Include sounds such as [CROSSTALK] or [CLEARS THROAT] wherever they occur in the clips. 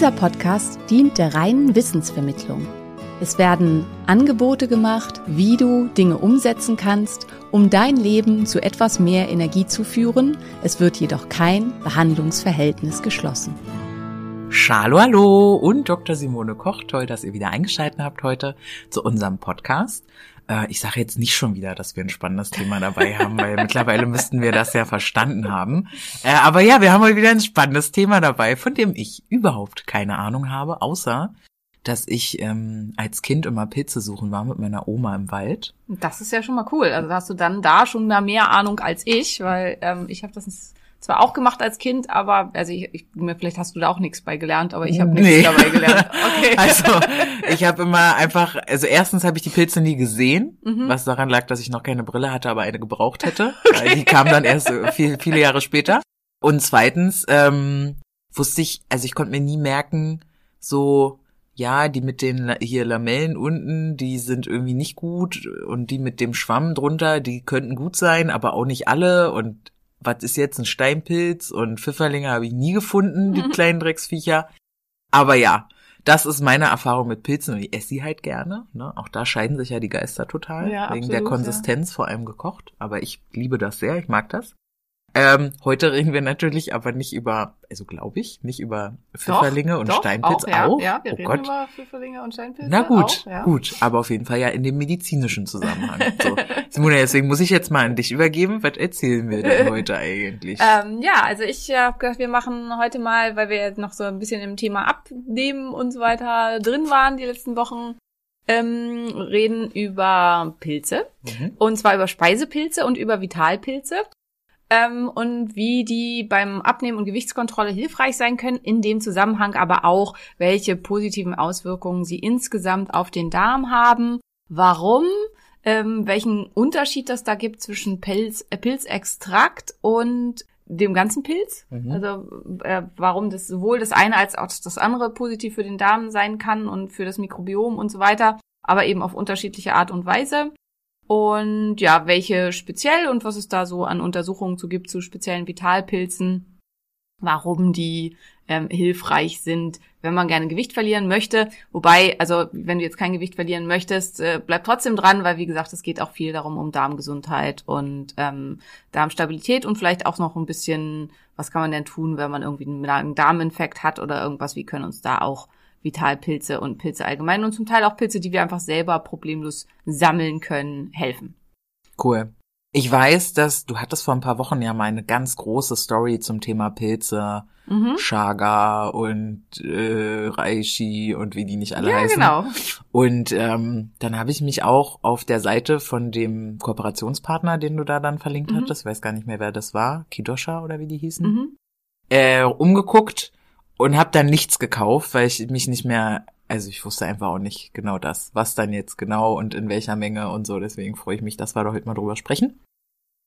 Dieser Podcast dient der reinen Wissensvermittlung. Es werden Angebote gemacht, wie du Dinge umsetzen kannst, um dein Leben zu etwas mehr Energie zu führen. Es wird jedoch kein Behandlungsverhältnis geschlossen. Hallo, hallo und Dr. Simone Koch. Toll, dass ihr wieder eingeschaltet habt heute zu unserem Podcast. Äh, Ich sage jetzt nicht schon wieder, dass wir ein spannendes Thema dabei haben, weil mittlerweile müssten wir das ja verstanden haben. Äh, Aber ja, wir haben heute wieder ein spannendes Thema dabei, von dem ich überhaupt keine Ahnung habe, außer dass ich ähm, als Kind immer Pilze suchen war mit meiner Oma im Wald. Das ist ja schon mal cool. Also hast du dann da schon mal mehr Ahnung als ich, weil ähm, ich habe das zwar auch gemacht als Kind, aber also ich, ich vielleicht hast du da auch nichts bei gelernt, aber ich habe nichts Nee. dabei gelernt. [LAUGHS] Okay. Also ich habe immer einfach, also erstens habe ich die Pilze nie gesehen, Mhm. was daran lag, dass ich noch keine Brille hatte, aber eine gebraucht hätte. [LAUGHS] Weil die kam dann erst viel, viele Jahre später. Und zweitens ähm, wusste ich, also ich konnte mir nie merken, so ja, die mit den hier Lamellen unten, die sind irgendwie nicht gut und die mit dem Schwamm drunter, die könnten gut sein, aber auch nicht alle und was ist jetzt ein Steinpilz und Pfifferlinge habe ich nie gefunden, die [LAUGHS] kleinen Drecksviecher. Aber ja, das ist meine Erfahrung mit Pilzen und ich esse sie halt gerne. Ne? Auch da scheiden sich ja die Geister total. Ja, wegen der absolut, Konsistenz, vor allem gekocht. Aber ich liebe das sehr, ich mag das. Ähm, heute reden wir natürlich aber nicht über, also glaube ich, nicht über Pfifferlinge und doch, Steinpilz auch. Ja, auch. ja wir oh reden Gott. über Pfifferlinge und Steinpilze. Na gut, auch, ja. gut, aber auf jeden Fall ja in dem medizinischen Zusammenhang. So. [LAUGHS] Simone, deswegen muss ich jetzt mal an dich übergeben. Was erzählen wir denn heute eigentlich? Ähm, ja, also ich äh, habe gedacht, wir machen heute mal, weil wir jetzt noch so ein bisschen im Thema Abnehmen und so weiter drin waren die letzten Wochen, ähm, reden über Pilze. Mhm. Und zwar über Speisepilze und über Vitalpilze. Ähm, und wie die beim Abnehmen und Gewichtskontrolle hilfreich sein können, in dem Zusammenhang aber auch, welche positiven Auswirkungen sie insgesamt auf den Darm haben, warum, ähm, welchen Unterschied das da gibt zwischen Pilz, äh, Pilzextrakt und dem ganzen Pilz. Mhm. Also äh, warum das sowohl das eine als auch das andere positiv für den Darm sein kann und für das Mikrobiom und so weiter, aber eben auf unterschiedliche Art und Weise. Und ja, welche speziell und was es da so an Untersuchungen zu gibt zu speziellen Vitalpilzen, warum die ähm, hilfreich sind, wenn man gerne Gewicht verlieren möchte. Wobei, also wenn du jetzt kein Gewicht verlieren möchtest, äh, bleib trotzdem dran, weil wie gesagt, es geht auch viel darum um Darmgesundheit und ähm, Darmstabilität und vielleicht auch noch ein bisschen, was kann man denn tun, wenn man irgendwie einen Magen-Darm-Infekt hat oder irgendwas, wie können uns da auch Vitalpilze und Pilze allgemein und zum Teil auch Pilze, die wir einfach selber problemlos sammeln können, helfen. Cool. Ich weiß, dass du hattest vor ein paar Wochen ja mal eine ganz große Story zum Thema Pilze, Mhm. Chaga und äh, Reishi und wie die nicht alle Ja, heißen. genau. Und ähm, dann habe ich mich auch auf der Seite von dem Kooperationspartner, den du da dann verlinkt Mhm. hattest, ich weiß gar nicht mehr, wer das war, Kidosha oder wie die hießen, Mhm. äh, umgeguckt und habe dann nichts gekauft, weil ich mich nicht mehr, also ich wusste einfach auch nicht genau das, was dann jetzt genau und in welcher Menge und so. Deswegen freue ich mich, dass wir da heute mal drüber sprechen,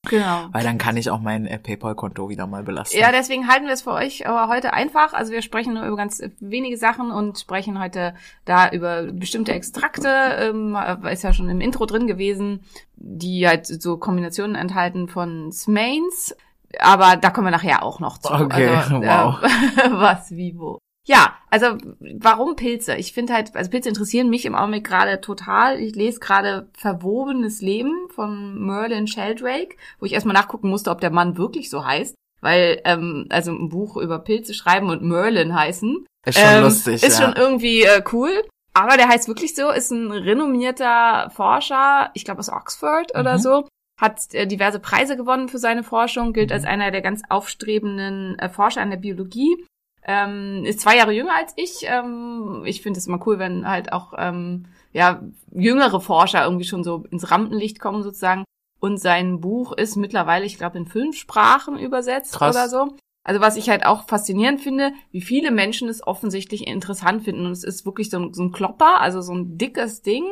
Genau. weil dann kann ich auch mein äh, PayPal-Konto wieder mal belasten. Ja, deswegen halten wir es für euch aber heute einfach. Also wir sprechen nur über ganz wenige Sachen und sprechen heute da über bestimmte Extrakte, ähm, ist ja schon im Intro drin gewesen, die halt so Kombinationen enthalten von Smains. Aber da kommen wir nachher auch noch zu. Okay, also, [LAUGHS] wow. äh, [LAUGHS] was, wie, wo. Ja, also warum Pilze? Ich finde halt, also Pilze interessieren mich im Augenblick gerade total. Ich lese gerade Verwobenes Leben von Merlin Sheldrake, wo ich erstmal nachgucken musste, ob der Mann wirklich so heißt. Weil, ähm, also ein Buch über Pilze schreiben und Merlin heißen. Ist schon ähm, lustig, Ist ja. schon irgendwie äh, cool. Aber der heißt wirklich so, ist ein renommierter Forscher, ich glaube aus Oxford oder Mhm. so, hat äh, diverse Preise gewonnen für seine Forschung, gilt Mhm. als einer der ganz aufstrebenden äh, Forscher in der Biologie ähm, ist zwei Jahre jünger als ich. Ähm, ich finde es immer cool, wenn halt auch ähm, ja jüngere Forscher irgendwie schon so ins Rampenlicht kommen sozusagen. Und sein Buch ist mittlerweile, ich glaube, in fünf Sprachen übersetzt Krass. oder so. Also was ich halt auch faszinierend finde, wie viele Menschen es offensichtlich interessant finden. Und es ist wirklich so ein, so ein Klopper, also so ein dickes Ding.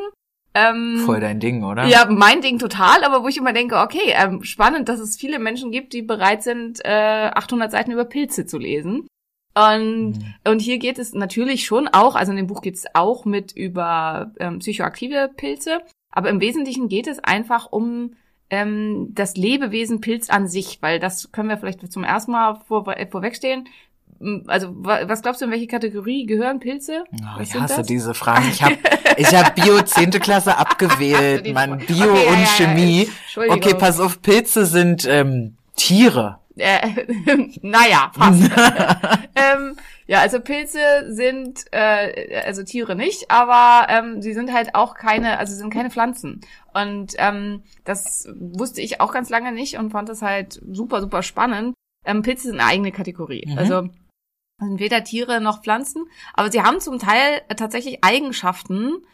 Ähm, Voll dein Ding, oder? ja, mein Ding total, aber wo ich immer denke, okay, ähm, spannend, dass es viele Menschen gibt, die bereit sind, äh, 800 Seiten über Pilze zu lesen. Und, Mhm. und hier geht es natürlich schon auch, also in dem Buch geht es auch mit über ähm, psychoaktive Pilze, aber im Wesentlichen geht es einfach um ähm, das Lebewesen Pilz an sich, weil das können wir vielleicht zum ersten Mal vor, vorwegstehen. Also wa- was glaubst du, in welche Kategorie gehören Pilze? Oh, ich hasse das? diese Fragen. Ich habe [LAUGHS] ich hab Bio 10. Klasse abgewählt, Mann. okay, Bio ja, ja, und ja, Chemie. Entschuldigung. Okay, pass auf, Pilze sind ähm, Tiere. Äh, [LAUGHS] naja, fast. [LAUGHS] ähm, ja, also Pilze sind, äh, also Tiere nicht, aber ähm, sie sind halt auch keine, also sie sind keine Pflanzen. Und ähm, das wusste ich auch ganz lange nicht und fand das halt super, super spannend. Ähm, Pilze sind eine eigene Kategorie. Mhm. Also sind weder Tiere noch Pflanzen, aber sie haben zum Teil tatsächlich Eigenschaften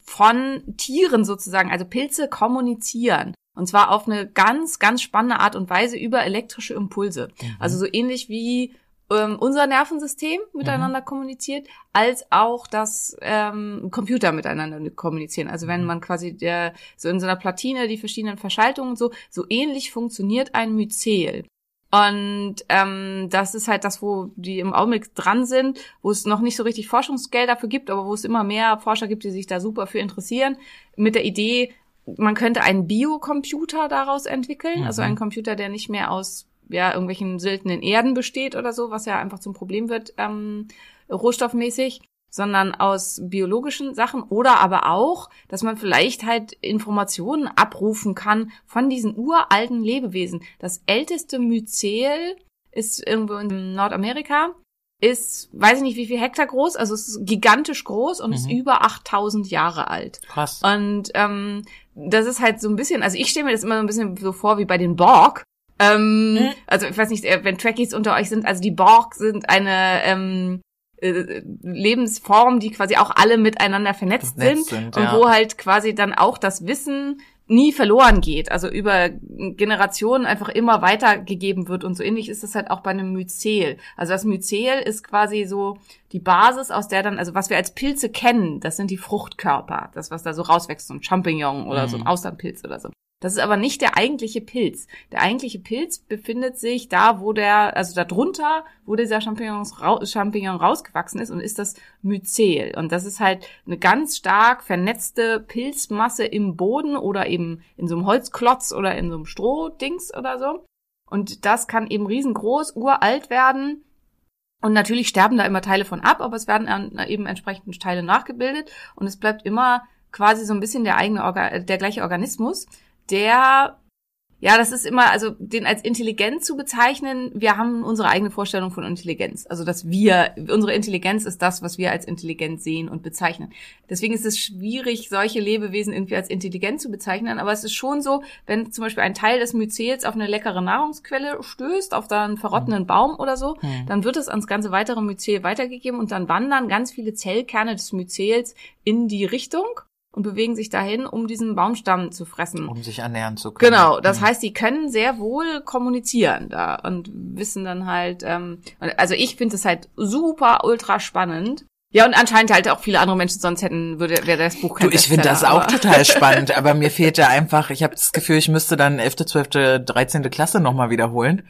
von Tieren sozusagen. Also Pilze kommunizieren. Und zwar auf eine ganz, ganz spannende Art und Weise über elektrische Impulse. Also so ähnlich wie ähm, unser Nervensystem miteinander kommuniziert, als auch das ähm, Computer miteinander kommunizieren. Also wenn man quasi der, so in so einer Platine die verschiedenen Verschaltungen und so, so ähnlich funktioniert ein Myzel. Und ähm, das ist halt das, wo die im Augenblick dran sind, wo es noch nicht so richtig Forschungsgeld dafür gibt, aber wo es immer mehr Forscher gibt, die sich da super für interessieren, mit der Idee, man könnte einen Biocomputer daraus entwickeln, also einen Computer, der nicht mehr aus ja, irgendwelchen seltenen Erden besteht oder so, was ja einfach zum Problem wird, ähm, rohstoffmäßig, sondern aus biologischen Sachen oder aber auch, dass man vielleicht halt Informationen abrufen kann von diesen uralten Lebewesen. Das älteste Myzel ist irgendwo in Nordamerika, ist, weiß ich nicht wie viel Hektar groß, also es ist gigantisch groß und ist über 8000 Jahre alt. Krass. Und ähm, das ist halt so ein bisschen, also ich stelle mir das immer so ein bisschen so vor wie bei den Borg. Ähm, Mhm. Also ich weiß nicht, äh, wenn Trekkies unter euch sind, also die Borg sind eine ähm, äh, Lebensform, die quasi auch alle miteinander vernetzt Vernetzt sind, sind, und ja. wo halt quasi dann auch das Wissen nie verloren geht, also über Generationen einfach immer weitergegeben wird und so ähnlich ist es halt auch bei einem Myzel. Also das Myzel ist quasi so die Basis, aus der dann, also was wir als Pilze kennen, das sind die Fruchtkörper, das was da so rauswächst, so ein Champignon oder so ein Mhm. Austernpilz oder so. Das ist aber nicht der eigentliche Pilz. Der eigentliche Pilz befindet sich da, wo der, also da drunter, wo dieser Champignons, rau- Champignon rausgewachsen ist und ist das Myzel. Und das ist halt eine ganz stark vernetzte Pilzmasse im Boden oder eben in so einem Holzklotz oder in so einem Strohdings oder so. Und das kann eben riesengroß, uralt werden. Und natürlich sterben da immer Teile von ab, aber es werden eben entsprechend Teile nachgebildet und es bleibt immer quasi so ein bisschen der eigene Orga der gleiche Organismus, der ja, das ist immer, also den als intelligent zu bezeichnen, wir haben unsere eigene Vorstellung von Intelligenz. Also dass wir, unsere Intelligenz ist das, was wir als intelligent sehen und bezeichnen. Deswegen ist es schwierig, solche Lebewesen irgendwie als intelligent zu bezeichnen. Aber es ist schon so, wenn zum Beispiel ein Teil des Myzels auf eine leckere Nahrungsquelle stößt, auf einen verrottenden Baum oder so, dann wird es ans ganze weitere Myzel weitergegeben und dann wandern ganz viele Zellkerne des Myzels in die Richtung und bewegen sich dahin, um diesen Baumstamm zu fressen. Um sich ernähren zu können. Genau, das Mhm. heißt, die können sehr wohl kommunizieren da und wissen dann halt, ähm, also ich finde es halt super ultra spannend. Ja, und anscheinend halt auch viele andere Menschen, sonst hätten, würde, wäre das Buch kein Du, ich finde das auch total [LAUGHS] spannend, aber mir fehlt da einfach, ich habe das Gefühl, ich müsste dann 11., 12., 13. Klasse nochmal wiederholen,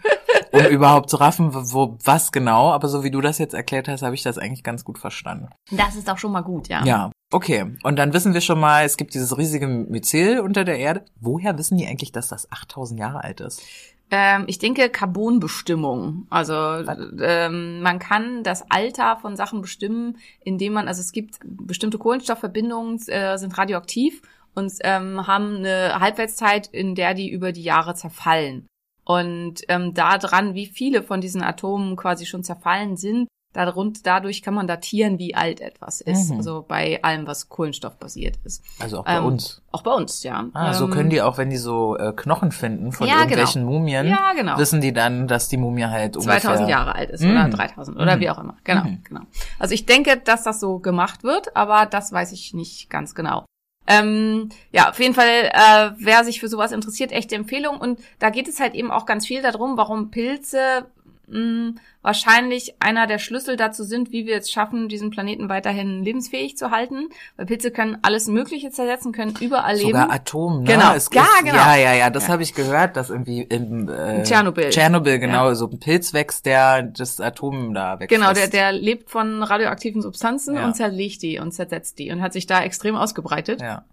um [LAUGHS] überhaupt zu raffen, wo, was genau. Aber so wie du das jetzt erklärt hast, habe ich das eigentlich ganz gut verstanden. Das ist auch schon mal gut, ja. Ja, okay. Und dann wissen wir schon mal, es gibt dieses riesige Myzel unter der Erde. Woher wissen die eigentlich, dass das 8000 Jahre alt ist? Ähm, ich denke Carbonbestimmung. Also ähm, man kann das Alter von Sachen bestimmen, indem man, also es gibt bestimmte Kohlenstoffverbindungen, äh, sind radioaktiv und ähm, haben eine Halbwertszeit, in der die über die Jahre zerfallen. Und ähm, da dran, wie viele von diesen Atomen quasi schon zerfallen sind, darunter, dadurch kann man datieren, wie alt etwas ist. Mhm. Also bei allem, was kohlenstoffbasiert ist. Also auch bei Ähm, uns. Auch bei uns, ja. Ah, so Ähm, können die auch, wenn die so äh, Knochen finden von Ja, irgendwelchen Mumien, Ja, genau. wissen die dann, dass die Mumie halt 2000 ungefähr... Jahre alt ist oder Mhm. 3000 oder Mhm. wie auch immer. Genau, Mhm. genau. Also ich denke, dass das so gemacht wird, aber das weiß ich nicht ganz genau. Ähm, ja, auf jeden Fall, äh, wer sich für sowas interessiert, echte Empfehlung. Und da geht es halt eben auch ganz viel darum, warum Pilze mh, wahrscheinlich einer der Schlüssel dazu sind, wie wir es schaffen, diesen Planeten weiterhin lebensfähig zu halten. Weil Pilze können alles Mögliche zersetzen, können überall Sogar leben. Atom, ne? Genau. Es Ja, ist- genau. Ja, ja, ja, das Ja. habe ich gehört, dass irgendwie im äh, In Tschernobyl. Tschernobyl, genau, so ein Pilz wächst, der das Atom da wegfrisst. Genau, der, der lebt von radioaktiven Substanzen Ja. und zerlegt die und zersetzt die und hat sich da extrem ausgebreitet. Ja.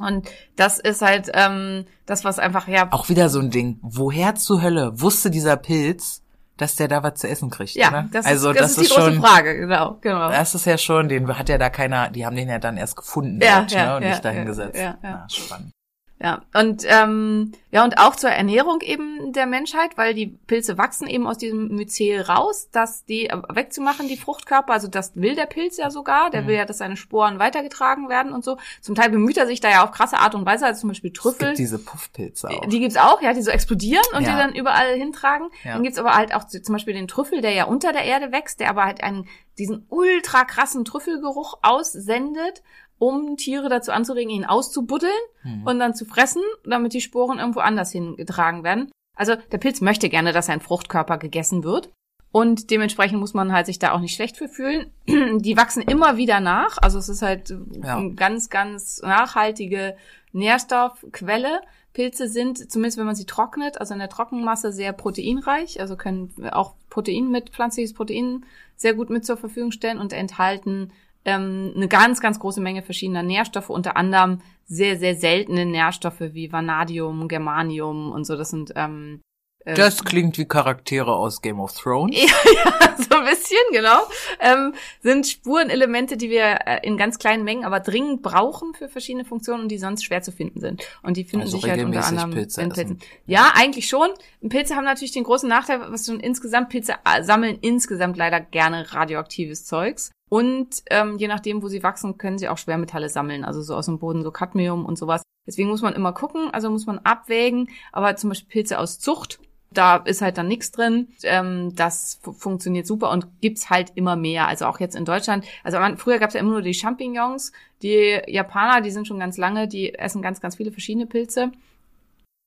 Und das ist halt ähm, das, was einfach, ja, Auch wieder so ein Ding. Woher zur Hölle wusste dieser Pilz, dass der da was zu essen kriegt? ja, ne? das, also ist, das, ist die große schon, Frage, genau, genau. Das ist ja schon, den hat ja da keiner, die haben den ja dann erst gefunden Ja, dort, ja, ne, und ja, nicht dahin ja, gesetzt. ja, ja. Na, spannend. Ja, und ähm, ja, und auch zur Ernährung eben der Menschheit, weil die Pilze wachsen eben aus diesem Myzel raus, dass die äh, wegzumachen, die Fruchtkörper, also das will der Pilz ja sogar, der Mhm. will ja, dass seine Sporen weitergetragen werden und so. Zum Teil bemüht er sich da ja auf krasse Art und Weise, also zum Beispiel Es Trüffel. gibt diese Puffpilze auch. Die gibt's auch, ja, die so explodieren und Ja. die dann überall hintragen. Ja. Dann gibt's aber halt auch zum Beispiel den Trüffel, der ja unter der Erde wächst, der aber halt einen, diesen ultra krassen Trüffelgeruch aussendet, um Tiere dazu anzuregen, ihn auszubuddeln Hm. und dann zu fressen, damit die Sporen irgendwo anders hingetragen werden. Also der Pilz möchte gerne, dass sein Fruchtkörper gegessen wird. Und dementsprechend muss man halt sich da auch nicht schlecht für fühlen. [CLEARS THROAT] Die wachsen immer wieder nach. Also es ist halt Ja. eine ganz, ganz nachhaltige Nährstoffquelle. Pilze sind, zumindest wenn man sie trocknet, also in der Trockenmasse sehr proteinreich, also können auch Protein mit, pflanzliches Protein sehr gut mit zur Verfügung stellen und enthalten ähm, eine ganz, ganz große Menge verschiedener Nährstoffe, unter anderem sehr, sehr seltene Nährstoffe wie Vanadium, Germanium und so. Das sind ähm, äh, Das klingt wie Charaktere aus Game of Thrones. [LAUGHS] ja, so ein bisschen, genau. Ähm, sind Spurenelemente, die wir äh, in ganz kleinen Mengen, aber dringend brauchen für verschiedene Funktionen und die sonst schwer zu finden sind. Und die finden Also sich halt unter anderem Pilze in essen. Pilzen. Ja, eigentlich schon. Pilze haben natürlich den großen Nachteil, was schon insgesamt, Pilze äh, sammeln insgesamt leider gerne radioaktives Zeugs. Und ähm, je nachdem, wo sie wachsen, können sie auch Schwermetalle sammeln, also so aus dem Boden, so Cadmium und sowas. Deswegen muss man immer gucken, also muss man abwägen. Aber zum Beispiel Pilze aus Zucht, da ist halt dann nichts drin. Ähm, das fu- funktioniert super und gibt's halt immer mehr. Also auch jetzt in Deutschland. Also man, früher gab's ja immer nur die Champignons. Die Japaner, die sind schon ganz lange, die essen ganz, ganz viele verschiedene Pilze.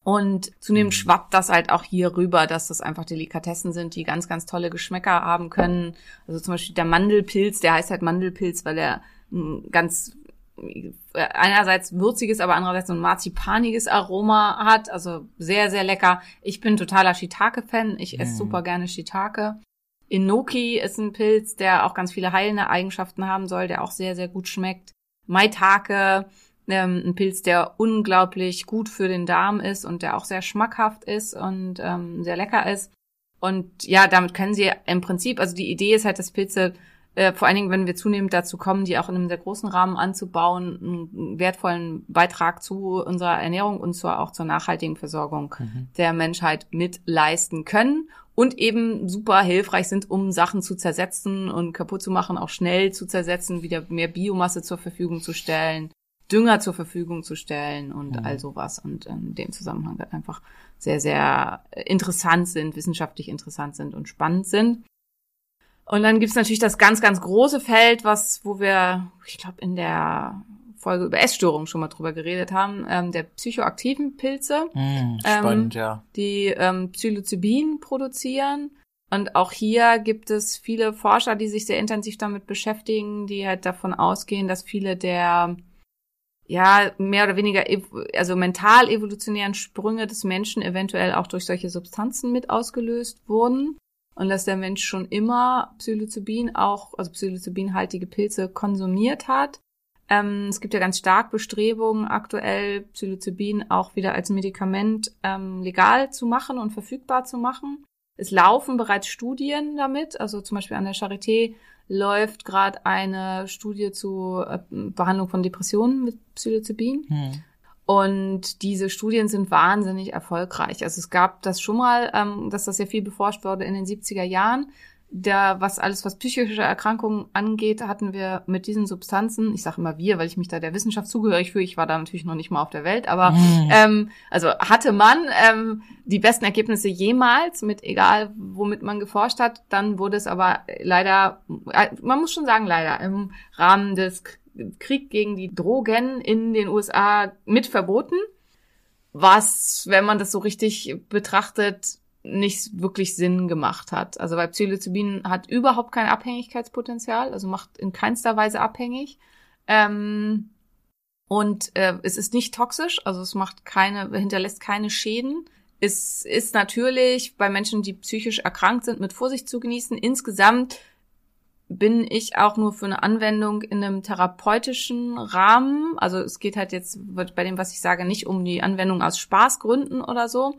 Und zunehmend schwappt das halt auch hier rüber, dass das einfach Delikatessen sind, die ganz, ganz tolle Geschmäcker haben können. Also zum Beispiel der Mandelpilz, der heißt halt Mandelpilz, weil er ein ganz äh, einerseits würziges, aber andererseits so ein marzipaniges Aroma hat. Also sehr, sehr lecker. Ich bin totaler Shiitake-Fan. Ich esse Mhm. super gerne Shiitake. Inoki ist ein Pilz, der auch ganz viele heilende Eigenschaften haben soll, der auch sehr, sehr gut schmeckt. Maitake, ähm, ein Pilz, der unglaublich gut für den Darm ist und der auch sehr schmackhaft ist und ähm, sehr lecker ist. Und ja, damit können sie im Prinzip, also die Idee ist halt, dass Pilze, äh, vor allen Dingen, wenn wir zunehmend dazu kommen, die auch in einem sehr großen Rahmen anzubauen, einen wertvollen Beitrag zu unserer Ernährung und zwar auch zur nachhaltigen Versorgung Mhm. der Menschheit mit leisten können und eben super hilfreich sind, um Sachen zu zersetzen und kaputt zu machen, auch schnell zu zersetzen, wieder mehr Biomasse zur Verfügung zu stellen, Dünger zur Verfügung zu stellen und Mhm. all sowas und in dem Zusammenhang halt einfach sehr, sehr interessant sind, wissenschaftlich interessant sind und spannend sind. Und dann gibt's natürlich das ganz, ganz große Feld, was, wo wir, ich glaube, in der Folge über Essstörungen schon mal drüber geredet haben, ähm, der psychoaktiven Pilze Hm, spannend, ja. die ähm, Psilocybin produzieren. Und auch hier gibt es viele Forscher, die sich sehr intensiv damit beschäftigen, die halt davon ausgehen, dass viele der ja mehr oder weniger also mental evolutionären Sprünge des Menschen eventuell auch durch solche Substanzen mit ausgelöst wurden und dass der Mensch schon immer Psilocybin auch also Psilocybinhaltige Pilze konsumiert hat. Ähm, es gibt ja ganz stark Bestrebungen, aktuell Psilocybin auch wieder als Medikament ähm, legal zu machen und verfügbar zu machen. Es laufen bereits Studien damit, also zum Beispiel an der Charité läuft gerade eine Studie zur äh, Behandlung von Depressionen mit Psilocybin. Hm. Und diese Studien sind wahnsinnig erfolgreich. Also es gab das schon mal, ähm, dass das ja viel beforscht wurde in den 70er Jahren. Da, was alles, was psychische Erkrankungen angeht, hatten wir mit diesen Substanzen, ich sage immer wir, weil ich mich da der Wissenschaft zugehörig fühle, ich war da natürlich noch nicht mal auf der Welt, aber Mhm. ähm, also hatte man ähm, die besten Ergebnisse jemals, mit egal womit man geforscht hat, dann wurde es aber leider, äh, man muss schon sagen leider, im Rahmen des Krieg gegen die Drogen in den USA mit verboten, was, wenn man das so richtig betrachtet, nicht wirklich Sinn gemacht hat. Also weil Psilocybin hat überhaupt kein Abhängigkeitspotenzial, also macht in keinster Weise abhängig. Ähm, und äh, es ist nicht toxisch, also es macht keine, hinterlässt keine Schäden. Es ist natürlich bei Menschen, die psychisch erkrankt sind, mit Vorsicht zu genießen. Insgesamt bin ich auch nur für eine Anwendung in einem therapeutischen Rahmen. Also es geht halt jetzt wird bei dem, was ich sage, nicht um die Anwendung aus Spaßgründen oder so.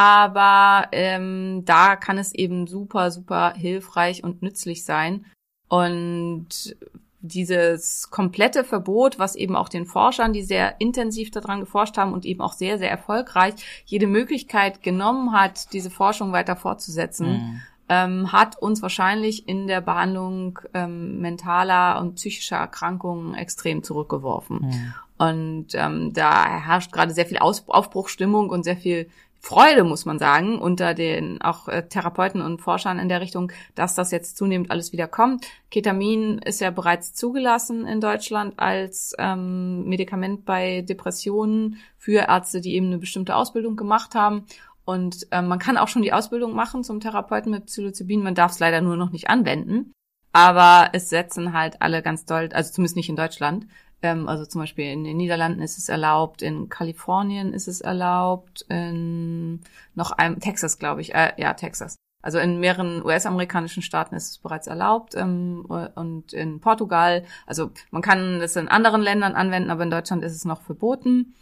Aber ähm, da kann es eben super, super hilfreich und nützlich sein. Und dieses komplette Verbot, was eben auch den Forschern, die sehr intensiv daran geforscht haben und eben auch sehr, sehr erfolgreich jede Möglichkeit genommen hat, diese Forschung weiter fortzusetzen, Mhm. ähm, hat uns wahrscheinlich in der Behandlung ähm, mentaler und psychischer Erkrankungen extrem zurückgeworfen. Mhm. Und ähm, da herrscht gerade sehr viel Aus Aufbruchstimmung und sehr viel Freude, muss man sagen, unter den auch äh, Therapeuten und Forschern in der Richtung, dass das jetzt zunehmend alles wieder kommt. Ketamin ist ja bereits zugelassen in Deutschland als ähm, Medikament bei Depressionen für Ärzte, die eben eine bestimmte Ausbildung gemacht haben. Und ähm, man kann auch schon die Ausbildung machen zum Therapeuten mit Psilocybin. Man darf es leider nur noch nicht anwenden. Aber es setzen halt alle ganz doll, also zumindest nicht in Deutschland. Ähm, also zum Beispiel in den Niederlanden ist es erlaubt, in Kalifornien ist es erlaubt, in noch einem Texas, glaube ich, äh, ja Texas. Also in mehreren US-amerikanischen Staaten ist es bereits erlaubt ähm, und in Portugal. Also man kann es in anderen Ländern anwenden, aber in Deutschland ist es noch verboten.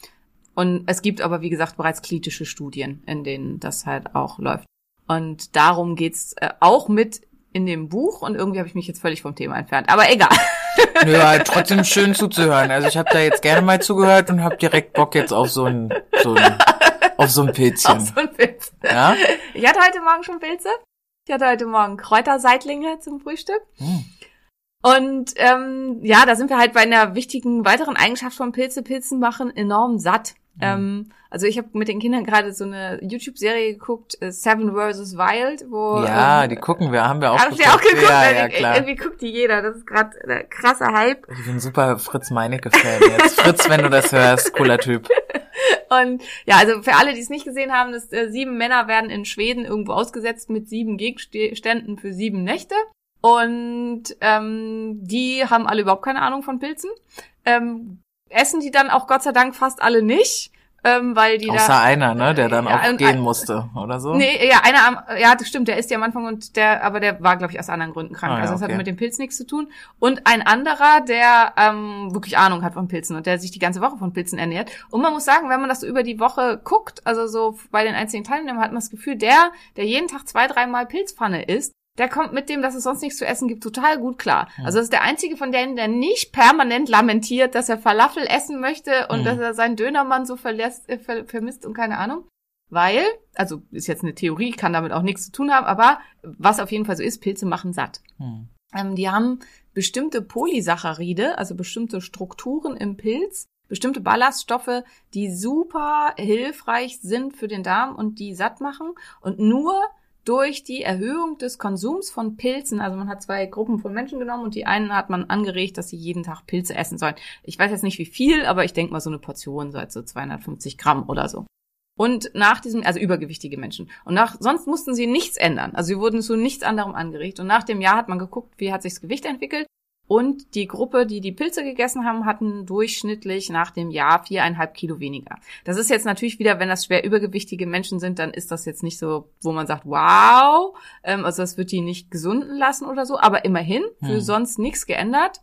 Und es gibt aber, wie gesagt, bereits klinische Studien, in denen das halt auch läuft. Und darum geht's äh, auch mit in dem Buch und irgendwie habe ich mich jetzt völlig vom Thema entfernt. Aber egal. [LAUGHS] Ja, trotzdem schön zuzuhören. Also ich habe da jetzt gerne mal zugehört und habe direkt Bock jetzt auf so ein, so ein auf so ein Pilzchen. Auf so ein Pilz. Ja? Ich hatte heute Morgen schon Pilze. Ich hatte heute Morgen Kräuterseitlinge zum Frühstück. Hm. Und ähm, ja, da sind wir halt bei einer wichtigen weiteren Eigenschaft von Pilze. Pilzen machen enorm satt. Ähm, also ich habe mit den Kindern gerade so eine YouTube-Serie geguckt, äh, Seven vs. Wild, wo Ja, ähm, die gucken wir, haben wir auch Habt ihr auch geguckt? Ja, ja, klar. Irgendwie guckt die jeder. Das ist gerade ein krasser Hype. Ich bin super Fritz Meinecke-Fan jetzt. Fritz, wenn du das hörst, cooler Typ. [LAUGHS] Und ja, also für alle, die es nicht gesehen haben, das, äh, sieben Männer werden in Schweden irgendwo ausgesetzt mit sieben Gegenständen für sieben Nächte. Und ähm, die haben alle überhaupt keine Ahnung von Pilzen. Ähm, essen die dann auch Gott sei Dank fast alle nicht, ähm, weil die Außer da. einer, ne, der dann Ja, auch gehen ein- musste, oder so? Nee, ja, einer am, ja, das stimmt, der ist ja am Anfang und der, aber der war, glaube ich, aus anderen Gründen krank. Ah, ja, also das okay. hat mit dem Pilz nichts zu tun. Und ein anderer, der ähm, wirklich Ahnung hat von Pilzen und der sich die ganze Woche von Pilzen ernährt. Und man muss sagen, wenn man das so über die Woche guckt, also so bei den einzelnen Teilnehmern, hat man das Gefühl, der, der jeden Tag zwei, dreimal Pilzpfanne isst, der kommt mit dem, dass es sonst nichts zu essen gibt, total gut klar. Also das ist der einzige von denen, der nicht permanent lamentiert, dass er Falafel essen möchte und Mhm. dass er seinen Dönermann so verlässt, äh, ver vermisst und keine Ahnung. Weil, also ist jetzt eine Theorie, kann damit auch nichts zu tun haben, aber was auf jeden Fall so ist, Pilze machen satt. Hm. Ähm, die haben bestimmte Polysaccharide, also bestimmte Strukturen im Pilz, bestimmte Ballaststoffe, die super hilfreich sind für den Darm und die satt machen. Und nur durch die Erhöhung des Konsums von Pilzen, also man hat zwei Gruppen von Menschen genommen und die einen hat man angeregt, dass sie jeden Tag Pilze essen sollen. Ich weiß jetzt nicht wie viel, aber ich denke mal so eine Portion, so, so 250 Gramm oder so. Und nach diesem, also übergewichtige Menschen. Und nach, sonst mussten sie nichts ändern. Also sie wurden zu nichts anderem angeregt. Und nach dem Jahr hat man geguckt, wie hat sich das Gewicht entwickelt. Und die Gruppe, die die Pilze gegessen haben, hatten durchschnittlich nach dem Jahr viereinhalb Kilo weniger. Das ist jetzt natürlich wieder, wenn das schwer übergewichtige Menschen sind, dann ist das jetzt nicht so, wo man sagt, wow, ähm, also das wird die nicht gesunden lassen oder so. Aber immerhin, für Hm. sonst nichts geändert.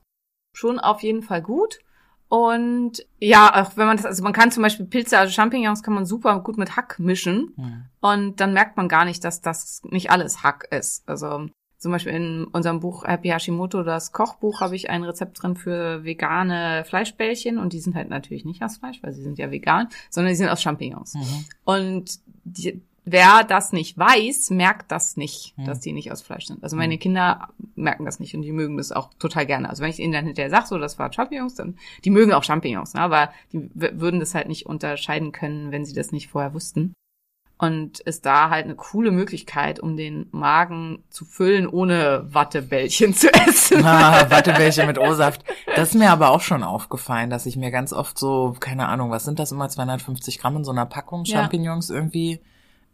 Schon auf jeden Fall gut. Und ja, auch wenn man das, also man kann zum Beispiel Pilze, also Champignons kann man super gut mit Hack mischen. Hm. Und dann merkt man gar nicht, dass das nicht alles Hack ist. Also zum Beispiel in unserem Buch Happy Hashimoto, das Kochbuch, habe ich ein Rezept drin für vegane Fleischbällchen. Und die sind halt natürlich nicht aus Fleisch, weil sie sind ja vegan, sondern die sind aus Champignons. Mhm. Und die, wer das nicht weiß, merkt das nicht, Hm. dass die nicht aus Fleisch sind. Also meine Kinder merken das nicht und die mögen das auch total gerne. Also wenn ich ihnen dann hinterher sage, so, das war Champignons, dann, die mögen auch Champignons, ne? aber die würden das halt nicht unterscheiden können, wenn sie das nicht vorher wussten. Und ist da halt eine coole Möglichkeit, um den Magen zu füllen, ohne Wattebällchen zu essen. Ah, [LAUGHS] Wattebällchen mit O-Saft. Das ist mir aber auch schon aufgefallen, dass ich mir ganz oft so, keine Ahnung, was sind das immer, 250 Gramm in so einer Packung Ja. Champignons irgendwie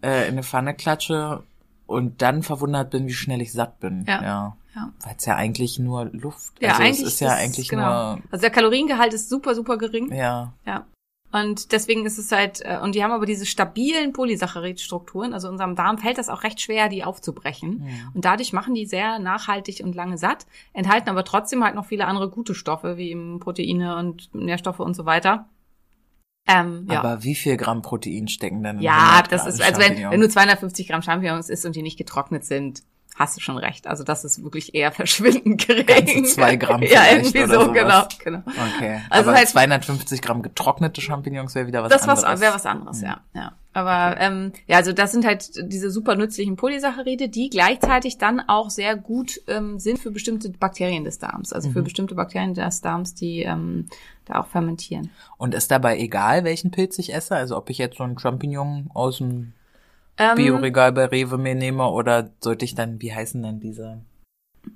äh, in eine Pfanne klatsche und dann verwundert bin, wie schnell ich satt bin. Ja. ja. Ja. Weil es ja eigentlich nur Luft Ja, also eigentlich es ist ja eigentlich genau. nur, Also der Kaloriengehalt ist super, super gering. ja. Ja. Und deswegen ist es halt, äh, und die haben aber diese stabilen Polysaccharidstrukturen, also unserem Darm fällt das auch recht schwer, die aufzubrechen. Mhm. Und dadurch machen die sehr nachhaltig und lange satt, enthalten aber trotzdem halt noch viele andere gute Stoffe, wie eben Proteine und Nährstoffe und so weiter. Ähm, ja. Aber wie viel Gramm Protein stecken denn in ja, 100 das ist, also wenn, wenn du 250 Gramm Champignons isst und die nicht getrocknet sind, hast du schon recht. Also das ist wirklich eher [LAUGHS] verschwindend gering. Ganze zwei Gramm [LAUGHS] ja, irgendwie so, genau, sowas. genau. Okay. Also aber halt- 250 Gramm getrocknete Champignons wäre wieder was das anderes. was wäre was anderes, ja, ja. Aber ähm, ja, also das sind halt diese super nützlichen Polysaccharide, die gleichzeitig dann auch sehr gut ähm, sind für bestimmte Bakterien des Darms, also Mhm. für bestimmte Bakterien des Darms, die ähm, da auch fermentieren. Und ist dabei egal, welchen Pilz ich esse? Also ob ich jetzt so einen Champignon aus dem Ähm, Bioregal bei Rewe mir nehme oder sollte ich dann, wie heißen denn diese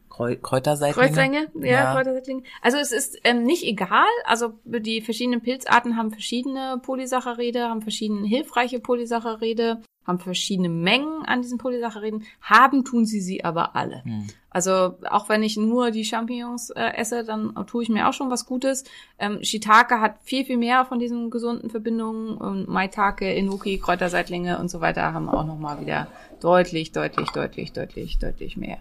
Kräu Kräuterseitlinge? Kreuzlinge, ja, Ja. Kräuterseitlinge. Also es ist ähm, nicht egal. Also die verschiedenen Pilzarten haben verschiedene Polysaccharide, haben verschiedene hilfreiche Polysaccharide, haben verschiedene Mengen an diesen Polysacchariden. Haben tun sie sie aber alle. Hm. Also auch wenn ich nur die Champignons äh, esse, dann tue ich mir auch schon was Gutes. Ähm, Shiitake hat viel, viel mehr von diesen gesunden Verbindungen und Maitake, Enoki, Kräuterseitlinge und so weiter haben auch nochmal wieder deutlich, deutlich, deutlich, deutlich, deutlich mehr.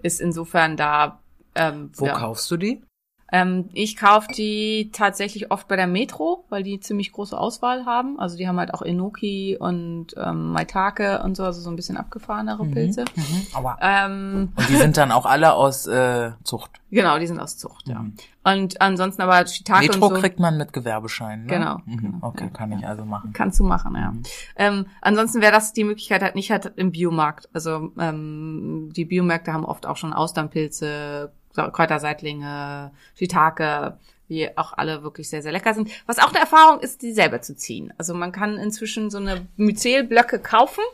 Ist insofern da. Ähm, Wo ja. kaufst du die? Ähm, ich kaufe die tatsächlich oft bei der Metro, weil die ziemlich große Auswahl haben. Also die haben halt auch Enoki und ähm, Maitake und so, also so ein bisschen abgefahrenere Pilze. Mhm. Aua. Ähm, Und die sind dann auch alle aus äh, Zucht. [LAUGHS] genau, die sind aus Zucht, ja. Mhm. Und ansonsten aber Shiitake Metro und so kriegt man mit Gewerbeschein, ne? Genau, Mhm. genau, Okay, ja. kann ich also machen. kannst du machen, ja. Mhm. Ähm, ansonsten wäre das die Möglichkeit halt nicht halt im Biomarkt. Also ähm, die Biomärkte haben oft auch schon Austernpilze, Kräuterseitlinge, Shiitake, die auch alle wirklich sehr, sehr lecker sind. Was auch eine Erfahrung ist, die selber zu ziehen. Also man kann inzwischen so eine Myzelblöcke kaufen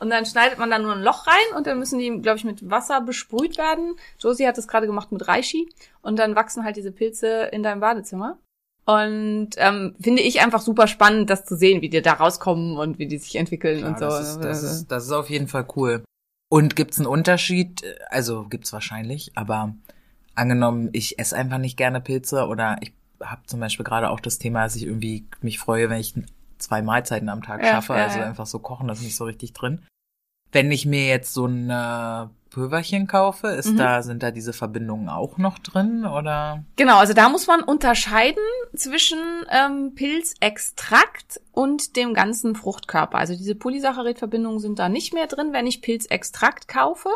und dann schneidet man da nur ein Loch rein und dann müssen die, glaube ich, mit Wasser besprüht werden. Josie hat das gerade gemacht mit Reishi und dann wachsen halt diese Pilze in deinem Badezimmer. Und ähm, finde ich einfach super spannend, das zu sehen, wie die da rauskommen und wie die sich entwickeln Ja, und so. das, ist, das, ist, das ist auf jeden Fall cool. Und gibt's einen Unterschied? Also gibt's wahrscheinlich, aber angenommen, ich esse einfach nicht gerne Pilze oder ich habe zum Beispiel gerade auch das Thema, dass ich irgendwie mich freue, wenn ich zwei Mahlzeiten am Tag Ja, schaffe, ja, also ja. einfach so kochen, das ist nicht so richtig drin. Wenn ich mir jetzt so ein äh, Pülverchen kaufe, ist Mhm. da, sind da diese Verbindungen auch noch drin oder? Genau, also da muss man unterscheiden zwischen ähm, Pilzextrakt und dem ganzen Fruchtkörper. Also diese Polysaccharidverbindungen sind da nicht mehr drin, wenn ich Pilzextrakt kaufe.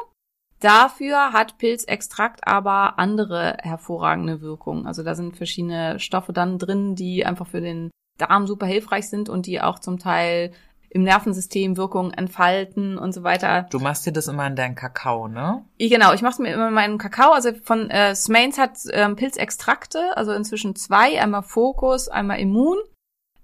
Dafür hat Pilzextrakt aber andere hervorragende Wirkungen. Also da sind verschiedene Stoffe dann drin, die einfach für den Darm super hilfreich sind und die auch zum Teil im Nervensystem Wirkungen entfalten und so weiter. Du machst dir das immer in deinen Kakao, ne? Genau, ich mache mir immer meinen Kakao. Also von äh, Smains hat ähm, Pilzextrakte, also inzwischen zwei, einmal Focus, einmal Immun.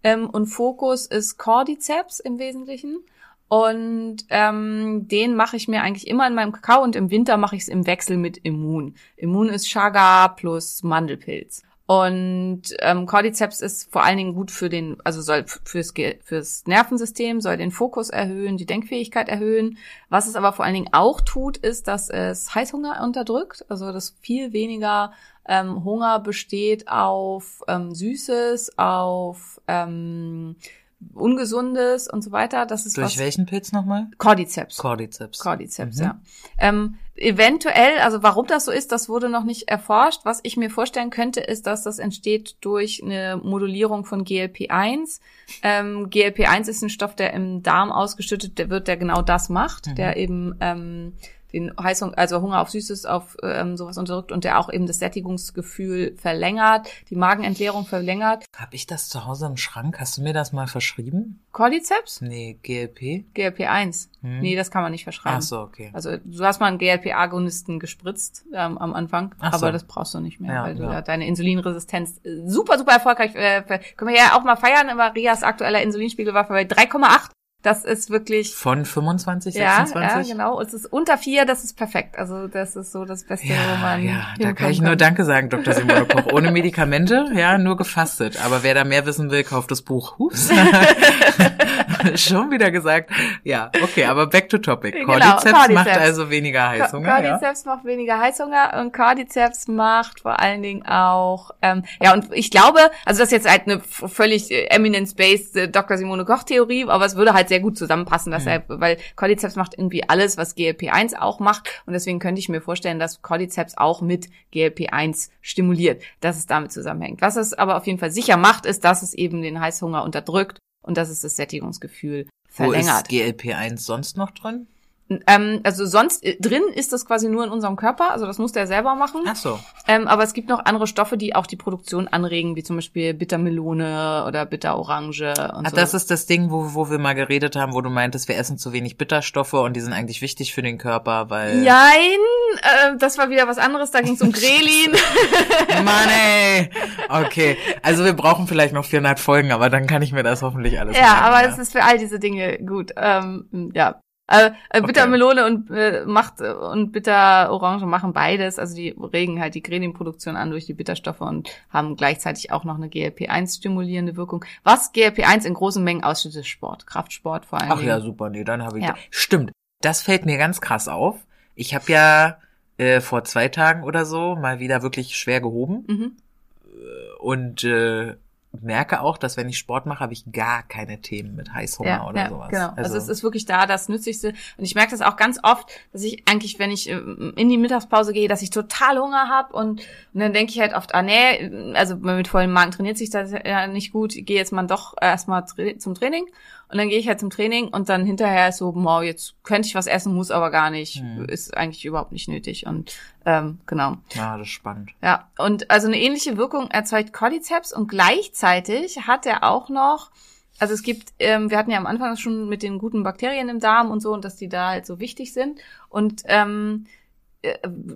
Ähm, und Focus ist Cordyceps im Wesentlichen. Und ähm, den mache ich mir eigentlich immer in meinem Kakao und im Winter mache ich es im Wechsel mit Immun. Immun ist Chaga plus Mandelpilz. Und ähm, Cordyceps ist vor allen Dingen gut für den, also soll fürs, fürs Nervensystem, soll den Fokus erhöhen, die Denkfähigkeit erhöhen. Was es aber vor allen Dingen auch tut, ist, dass es Heißhunger unterdrückt, also dass viel weniger ähm, Hunger besteht auf ähm, Süßes, auf ähm, Ungesundes und so weiter. Das ist Durch was. welchen Pilz nochmal? Cordyceps. Cordyceps. Cordyceps, Mhm. ja. Ähm, eventuell, also warum das so ist, das wurde noch nicht erforscht. Was ich mir vorstellen könnte, ist, dass das entsteht durch eine Modulierung von GLP-1. Ähm, GLP-1 ist ein Stoff, der im Darm ausgeschüttet wird, der genau das macht, Mhm. der eben ähm, den Heißhunger, also Hunger auf Süßes, auf ähm, sowas unterdrückt und der auch eben das Sättigungsgefühl verlängert, die Magenentleerung verlängert. Hab ich das zu Hause im Schrank? Hast du mir das mal verschrieben? Cordyceps? Nee, GLP? GLP-1. Hm. Nee, das kann man nicht verschreiben. Ach so, okay. Also du hast mal einen GLP-Agonisten gespritzt ähm, am Anfang, Ach aber so. das brauchst du nicht mehr, Ja, weil du ja. deine Insulinresistenz äh, super, super erfolgreich, äh, können wir ja auch mal feiern, aber Rias aktueller Insulinspiegel war bei 3,8. Das ist wirklich, Von 25, ja, 26? ja, genau. Es ist unter vier, das ist perfekt. Also das ist so das Beste, wo Ja, man ja, da kann ich nur Danke sagen, Dr. Simone Koch. Ohne Medikamente, ja, nur gefastet. Aber wer da mehr wissen will, kauft das Buch. Hups. [LAUGHS] [LAUGHS] Schon wieder gesagt. Ja, okay, aber back to topic. Genau, Cordyceps macht also weniger Heißhunger. Ja. Cordyceps macht weniger Heißhunger und Cordyceps macht vor allen Dingen auch, ähm, ja, und ich glaube, also das ist jetzt halt eine völlig äh, eminence-based äh, Dr. Simone Koch-Theorie, aber es würde halt sehr gut zusammenpassen, dass er, weil Cordyceps macht irgendwie alles, was GLP-1 auch macht und deswegen könnte ich mir vorstellen, dass Cordyceps auch mit GLP-1 stimuliert, dass es damit zusammenhängt. Was es aber auf jeden Fall sicher macht, ist, dass es eben den Heißhunger unterdrückt und dass es das Sättigungsgefühl Wo verlängert. ist GLP-1 sonst noch drin? Ähm, also sonst äh, drin ist das quasi nur in unserem Körper, also das muss der selber machen. Ach so. Ähm, aber es gibt noch andere Stoffe, die auch die Produktion anregen, wie zum Beispiel Bittermelone oder Bitterorange und Ach, so. das ist das Ding, wo, wo wir mal geredet haben, wo du meintest, wir essen zu wenig Bitterstoffe und die sind eigentlich wichtig für den Körper, weil... Jein, äh, das war wieder was anderes, da ging es um [LAUGHS] Grelin. Mann [LAUGHS] ey! Okay, also wir brauchen vielleicht noch 400 Folgen, aber dann kann ich mir das hoffentlich alles ja, merken, aber es ist für all diese Dinge gut. Ähm, ja. Äh, äh, Bittermelone und äh, macht äh, und Bitterorange machen beides, also die regen halt die Grelinproduktion an durch die Bitterstoffe und haben gleichzeitig auch noch eine GLP-1 stimulierende Wirkung. Was GLP-1 in großen Mengen ausschüttet, Sport, Kraftsport vor allem. Ach ja, super, nee, dann habe ich... Ja. Stimmt, das fällt mir ganz krass auf. Ich habe ja äh, vor zwei Tagen oder so mal wieder wirklich schwer gehoben Mhm. und äh, merke auch, dass wenn ich Sport mache, habe ich gar keine Themen mit Heißhunger oder sowas. Genau. Also, es ist wirklich da das Nützlichste. Und ich merke das auch ganz oft, dass ich eigentlich, wenn ich ähm, in die Mittagspause gehe, dass ich total Hunger habe und, und dann denke ich halt oft, ah nee, also mit vollem Magen trainiert sich das ja nicht gut, ich gehe jetzt mal doch erstmal tra zum Training. Und dann gehe ich halt zum Training und dann hinterher ist so, wow, jetzt könnte ich was essen, muss aber gar nicht. Hm. Ist eigentlich überhaupt nicht nötig. Und ähm, genau. ja, das ist spannend. Ja, und also eine ähnliche Wirkung erzeugt Cordyceps und gleichzeitig hat er auch noch, also es gibt, ähm, wir hatten ja am Anfang schon mit den guten Bakterien im Darm und so und dass die da halt so wichtig sind und ähm, äh,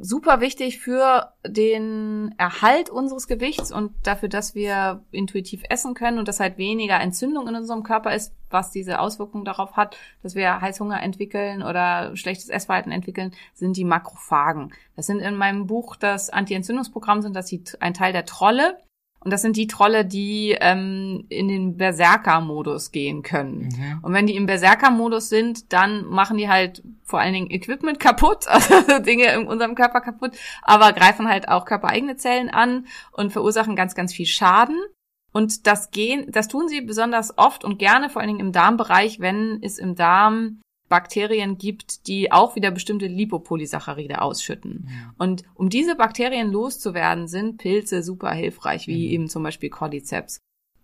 super wichtig für den Erhalt unseres Gewichts und dafür, dass wir intuitiv essen können und dass halt weniger Entzündung in unserem Körper ist, was diese Auswirkungen darauf hat, dass wir Heißhunger entwickeln oder schlechtes Essverhalten entwickeln, sind die Makrophagen. Das sind in meinem Buch das Anti-Entzündungsprogramm, sind das die, ein Teil der Trolle. Und das sind die Trolle, die ähm, in den Berserker-Modus gehen können. Mhm. Und wenn die im Berserker-Modus sind, dann machen die halt vor allen Dingen Equipment kaputt, [LAUGHS] also Dinge in unserem Körper kaputt, aber greifen halt auch körpereigene Zellen an und verursachen ganz, ganz viel Schaden. Und das gehen, das tun sie besonders oft und gerne, vor allen Dingen im Darmbereich, wenn es im Darm Bakterien gibt, die auch wieder bestimmte Lipopolysaccharide ausschütten. Und um diese Bakterien loszuwerden, sind Pilze super hilfreich, wie Mhm. eben zum Beispiel Cordyceps.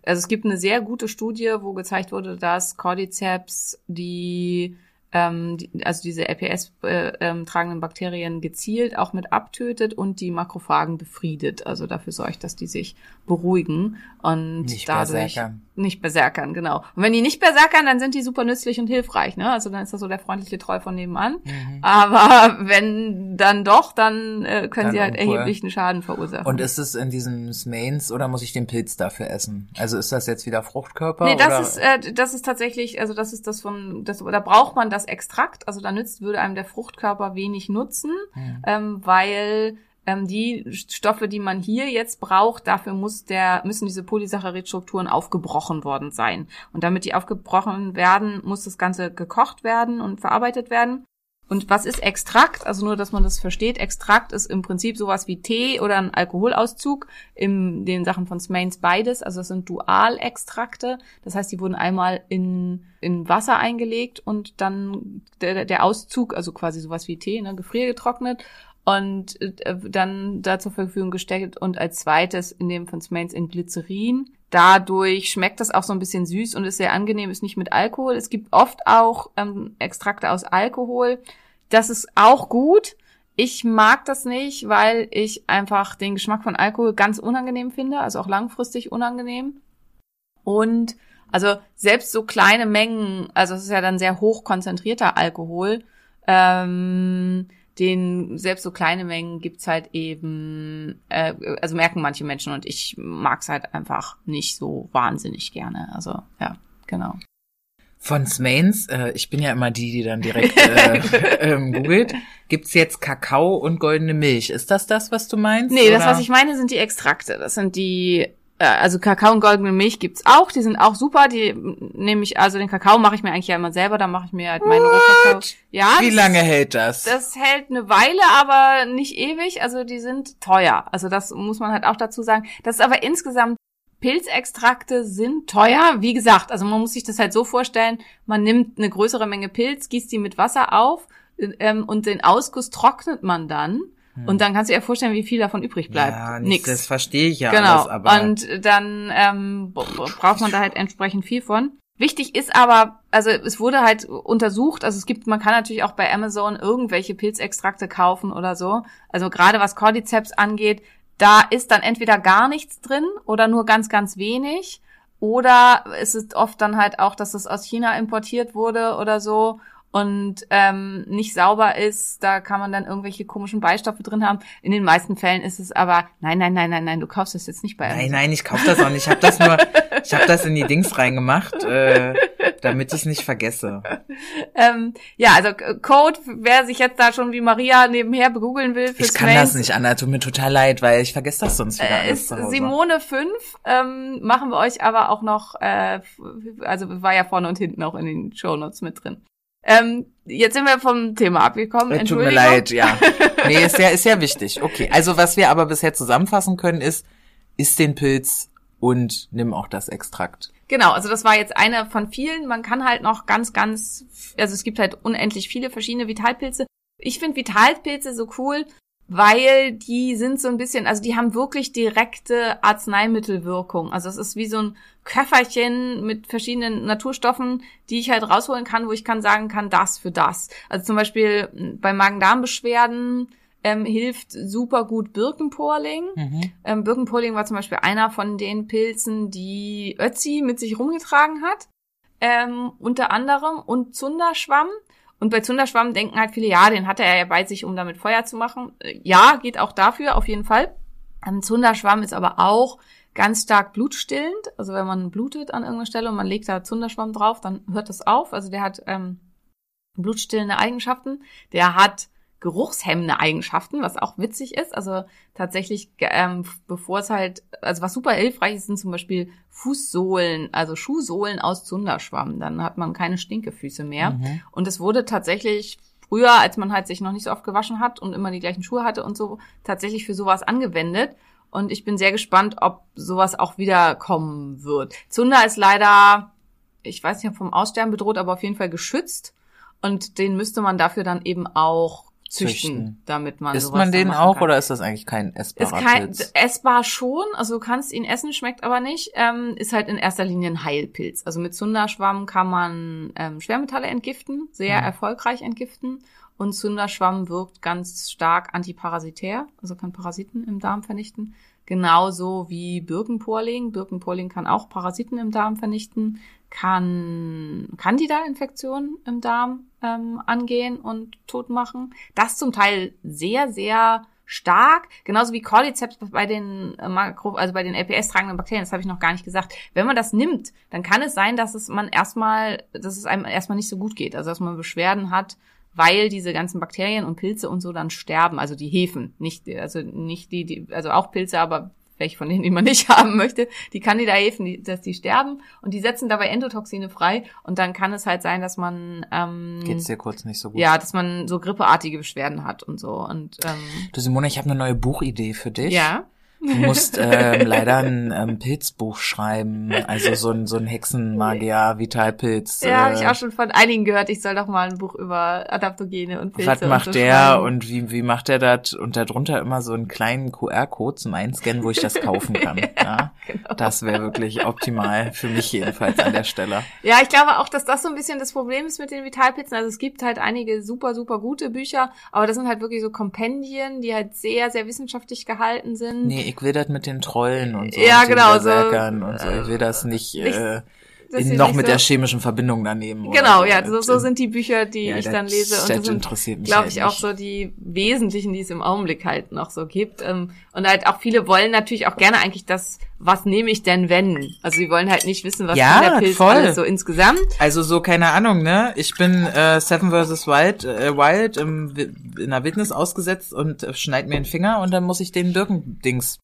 Also es gibt eine sehr gute Studie, wo gezeigt wurde, dass Cordyceps die, ähm, die also diese LPS äh, ähm, tragenden Bakterien gezielt auch mit abtötet und die Makrophagen befriedet. Also dafür sorgt, dass die sich beruhigen und Nicht dadurch berserkern. Nicht berserkern, genau. Und wenn die nicht berserkern, dann sind die super nützlich und hilfreich, ne? Also dann ist das so der freundliche Troll von nebenan. Mhm. Aber [LAUGHS] wenn dann doch, dann äh, können Dann sie halt erheblichen Schaden verursachen. Und ist es in diesem Smains oder muss ich den Pilz dafür essen? Also ist das jetzt wieder Fruchtkörper? Nee, oder? das ist, äh, das ist tatsächlich, also das ist das von, das, da braucht man das Extrakt, also da nützt, würde einem der Fruchtkörper wenig nutzen, Hm. ähm, weil ähm, die Stoffe, die man hier jetzt braucht, dafür muss der, müssen diese Polysaccharidstrukturen aufgebrochen worden sein. Und damit die aufgebrochen werden, muss das Ganze gekocht werden und verarbeitet werden. Und was ist Extrakt? Also nur, dass man das versteht. Extrakt ist im Prinzip sowas wie Tee oder ein Alkoholauszug. In den Sachen von Smains beides. Also das sind Dualextrakte. Das heißt, die wurden einmal in, in Wasser eingelegt und dann der, der Auszug, also quasi sowas wie Tee, ne, gefriergetrocknet und äh, dann da zur Verfügung gestellt und als zweites in dem von Smains in Glycerin. Dadurch schmeckt das auch so ein bisschen süß und ist sehr angenehm, ist nicht mit Alkohol. Es gibt oft auch ähm, Extrakte aus Alkohol. Das ist auch gut. Ich mag das nicht, weil ich einfach den Geschmack von Alkohol ganz unangenehm finde, also auch langfristig unangenehm. Und also selbst so kleine Mengen, also es ist ja dann sehr hoch konzentrierter Alkohol, ähm, den selbst so kleine Mengen gibt's halt eben, äh, also merken manche Menschen und ich mag's halt einfach nicht so wahnsinnig gerne. Also ja, genau. Von Smains, äh, ich bin ja immer die, die dann direkt äh, [LAUGHS] ähm, googelt, gibt's jetzt Kakao und goldene Milch. Ist das das, was du meinst? Nee, das, oder? was ich meine, sind die Extrakte. Das sind die, also Kakao und goldene Milch gibt's auch. Die sind auch super. Die nehme ich, also den Kakao mache ich mir eigentlich ja immer selber. Da mache ich mir halt meinen Rohkakao. Ja. Wie lange hält das? Das hält eine Weile, aber nicht ewig. Also die sind teuer. Also das muss man halt auch dazu sagen. Das ist aber insgesamt Pilzextrakte sind teuer. Wie gesagt, also man muss sich das halt so vorstellen, man nimmt eine größere Menge Pilz, gießt die mit Wasser auf ähm, und den Ausguss trocknet man dann. Und dann kannst du dir vorstellen, wie viel davon übrig bleibt. Hm. ja, Nix. das verstehe ich ja genau. alles, aber und dann ähm, braucht man da halt entsprechend viel von. Wichtig ist aber, also es wurde halt untersucht, also es gibt, man kann natürlich auch bei Amazon irgendwelche Pilzextrakte kaufen oder so. Also gerade was Cordyceps angeht, da ist dann entweder gar nichts drin oder nur ganz, ganz wenig. Oder es ist oft dann halt auch, dass es aus China importiert wurde oder so und ähm, nicht sauber ist. Da kann man dann irgendwelche komischen Beistoffe drin haben. In den meisten Fällen ist es aber, nein, nein, nein, nein, nein, du kaufst das jetzt nicht bei Nein, Amazon. nein, ich kauf das auch nicht. Ich habe das nur, ich habe das in die Dings reingemacht, äh, damit ich es nicht vergesse. Ähm, ja, also Code, wer sich jetzt da schon wie Maria nebenher begoogeln will fürs Ich kann das nicht, Anna. Tut mir total leid, weil ich vergesse das sonst wieder Äh, ist. Simone 5, ähm, machen wir euch aber auch noch, äh, also war ja vorne und hinten auch in den Shownotes mit drin. Ähm, jetzt sind wir vom Thema abgekommen. Äh, Tut mir leid, ja. [LAUGHS] Nee, ist ja, ist ja wichtig. Okay. Also was wir aber bisher zusammenfassen können ist, isst den Pilz und nimm auch das Extrakt. Genau, also das war jetzt eine von vielen. Man kann halt noch ganz, ganz, also es gibt halt unendlich viele verschiedene Vitalpilze. Ich finde Vitalpilze so cool, weil die sind so ein bisschen, also die haben wirklich direkte Arzneimittelwirkung. Also es ist wie so ein Köfferchen mit verschiedenen Naturstoffen, die ich halt rausholen kann, wo ich kann sagen kann, das für das. Also zum Beispiel mh, bei Magen-Darm-Beschwerden ähm, hilft super gut Birkenporling. Mhm. Ähm, Birkenpolling war zum Beispiel einer von den Pilzen, die Ötzi mit sich rumgetragen hat. Ähm, unter anderem und Zunderschwamm. Und bei Zunderschwamm denken halt viele, ja, den hatte er ja bei sich, um damit Feuer zu machen. Äh, ja, geht auch dafür, auf jeden Fall. Ähm, Zunderschwamm ist aber auch ganz stark blutstillend. Also wenn man blutet an irgendeiner Stelle und man legt da Zunderschwamm drauf, dann hört das auf. Also der hat ähm, blutstillende Eigenschaften. Der hat geruchshemmende Eigenschaften, was auch witzig ist. Also tatsächlich, ähm, bevor es halt, also was super hilfreich ist, sind zum Beispiel Fußsohlen, also Schuhsohlen aus Zunderschwamm. Dann hat man keine Stinkefüße mehr. Mhm. Und es wurde tatsächlich früher, als man halt sich noch nicht so oft gewaschen hat und immer die gleichen Schuhe hatte und so, tatsächlich für sowas angewendet. Und ich bin sehr gespannt, ob sowas auch wieder kommen wird. Zunder ist leider, ich weiß nicht, vom Aussterben bedroht, aber auf jeden Fall geschützt. Und den müsste man dafür dann eben auch züchten, Züchten. damit man Isst sowas man den auch kann. oder ist das eigentlich kein essbarer Ist kein, Pilz? essbar schon, also du kannst ihn essen, schmeckt aber nicht. Ähm, ist halt in erster Linie ein Heilpilz. Also mit Zunderschwamm kann man ähm, Schwermetalle entgiften, sehr Mhm. erfolgreich entgiften. Und Zunderschwamm wirkt ganz stark antiparasitär, also kann Parasiten im Darm vernichten. Genauso wie Birkenporling. Birkenporling kann auch Parasiten im Darm vernichten, kann Candida-Infektionen im Darm ähm, angehen und tot machen. Das zum Teil sehr, sehr stark, genauso wie Cordyceps bei den äh, Makro, also bei den LPS-tragenden Bakterien, das habe ich noch gar nicht gesagt. Wenn man das nimmt, dann kann es sein, dass es man erstmal, dass es einem erstmal nicht so gut geht, also dass man Beschwerden hat, weil diese ganzen Bakterien und Pilze und so dann sterben, also die Hefen, nicht also nicht die, die also auch Pilze, aber welche von denen, die man [LAUGHS] nicht haben möchte, die Candida-Hefen, die, dass die sterben und die setzen dabei Endotoxine frei und dann kann es halt sein, dass man ähm, Geht's dir kurz nicht so gut? ja, dass man so grippeartige Beschwerden hat und so und ähm, Du Simone, ich habe eine neue Buchidee für dich. ja. Du musst ähm, leider ein ähm, Pilzbuch schreiben, also so ein, so ein Hexenmagier, Vitalpilz. Ja, habe äh, ich auch schon von einigen gehört, ich soll doch mal ein Buch über Adaptogene und Pilze Was und macht so der schreiben. und wie, wie macht der das? Und darunter immer so einen kleinen QR-Code zum Einscannen, wo ich das kaufen kann. [LAUGHS] ja, genau. Das wäre wirklich optimal für mich jedenfalls an der Stelle. Ja, ich glaube auch, dass das so ein bisschen das Problem ist mit den Vitalpilzen. Also es gibt halt einige super, super gute Bücher, aber das sind halt wirklich so Kompendien, die halt sehr, sehr wissenschaftlich gehalten sind. Nee, ich will das mit den Trollen und so. Ja, und den genau, so, und so. Ich will das nicht, nicht- äh, dass in, noch mit so- der chemischen Verbindung daneben. oder Genau, so. ja, so, so sind die Bücher, die Ja, ich dann lese. Und das sind, interessiert mich glaube halt ich, auch so die wesentlichen, die es im Augenblick halt noch so gibt. Ähm, Und halt auch viele wollen natürlich auch gerne eigentlich das, was nehme ich denn wenn? Also sie wollen halt nicht wissen, was Ja, kann der Pilz voll. alles so insgesamt. Also so, keine Ahnung, ne? Ich bin äh, Seven vs. Wild, äh, Wild im, in der Wildnis ausgesetzt und äh, schneid mir den Finger und dann muss ich den Birkendings,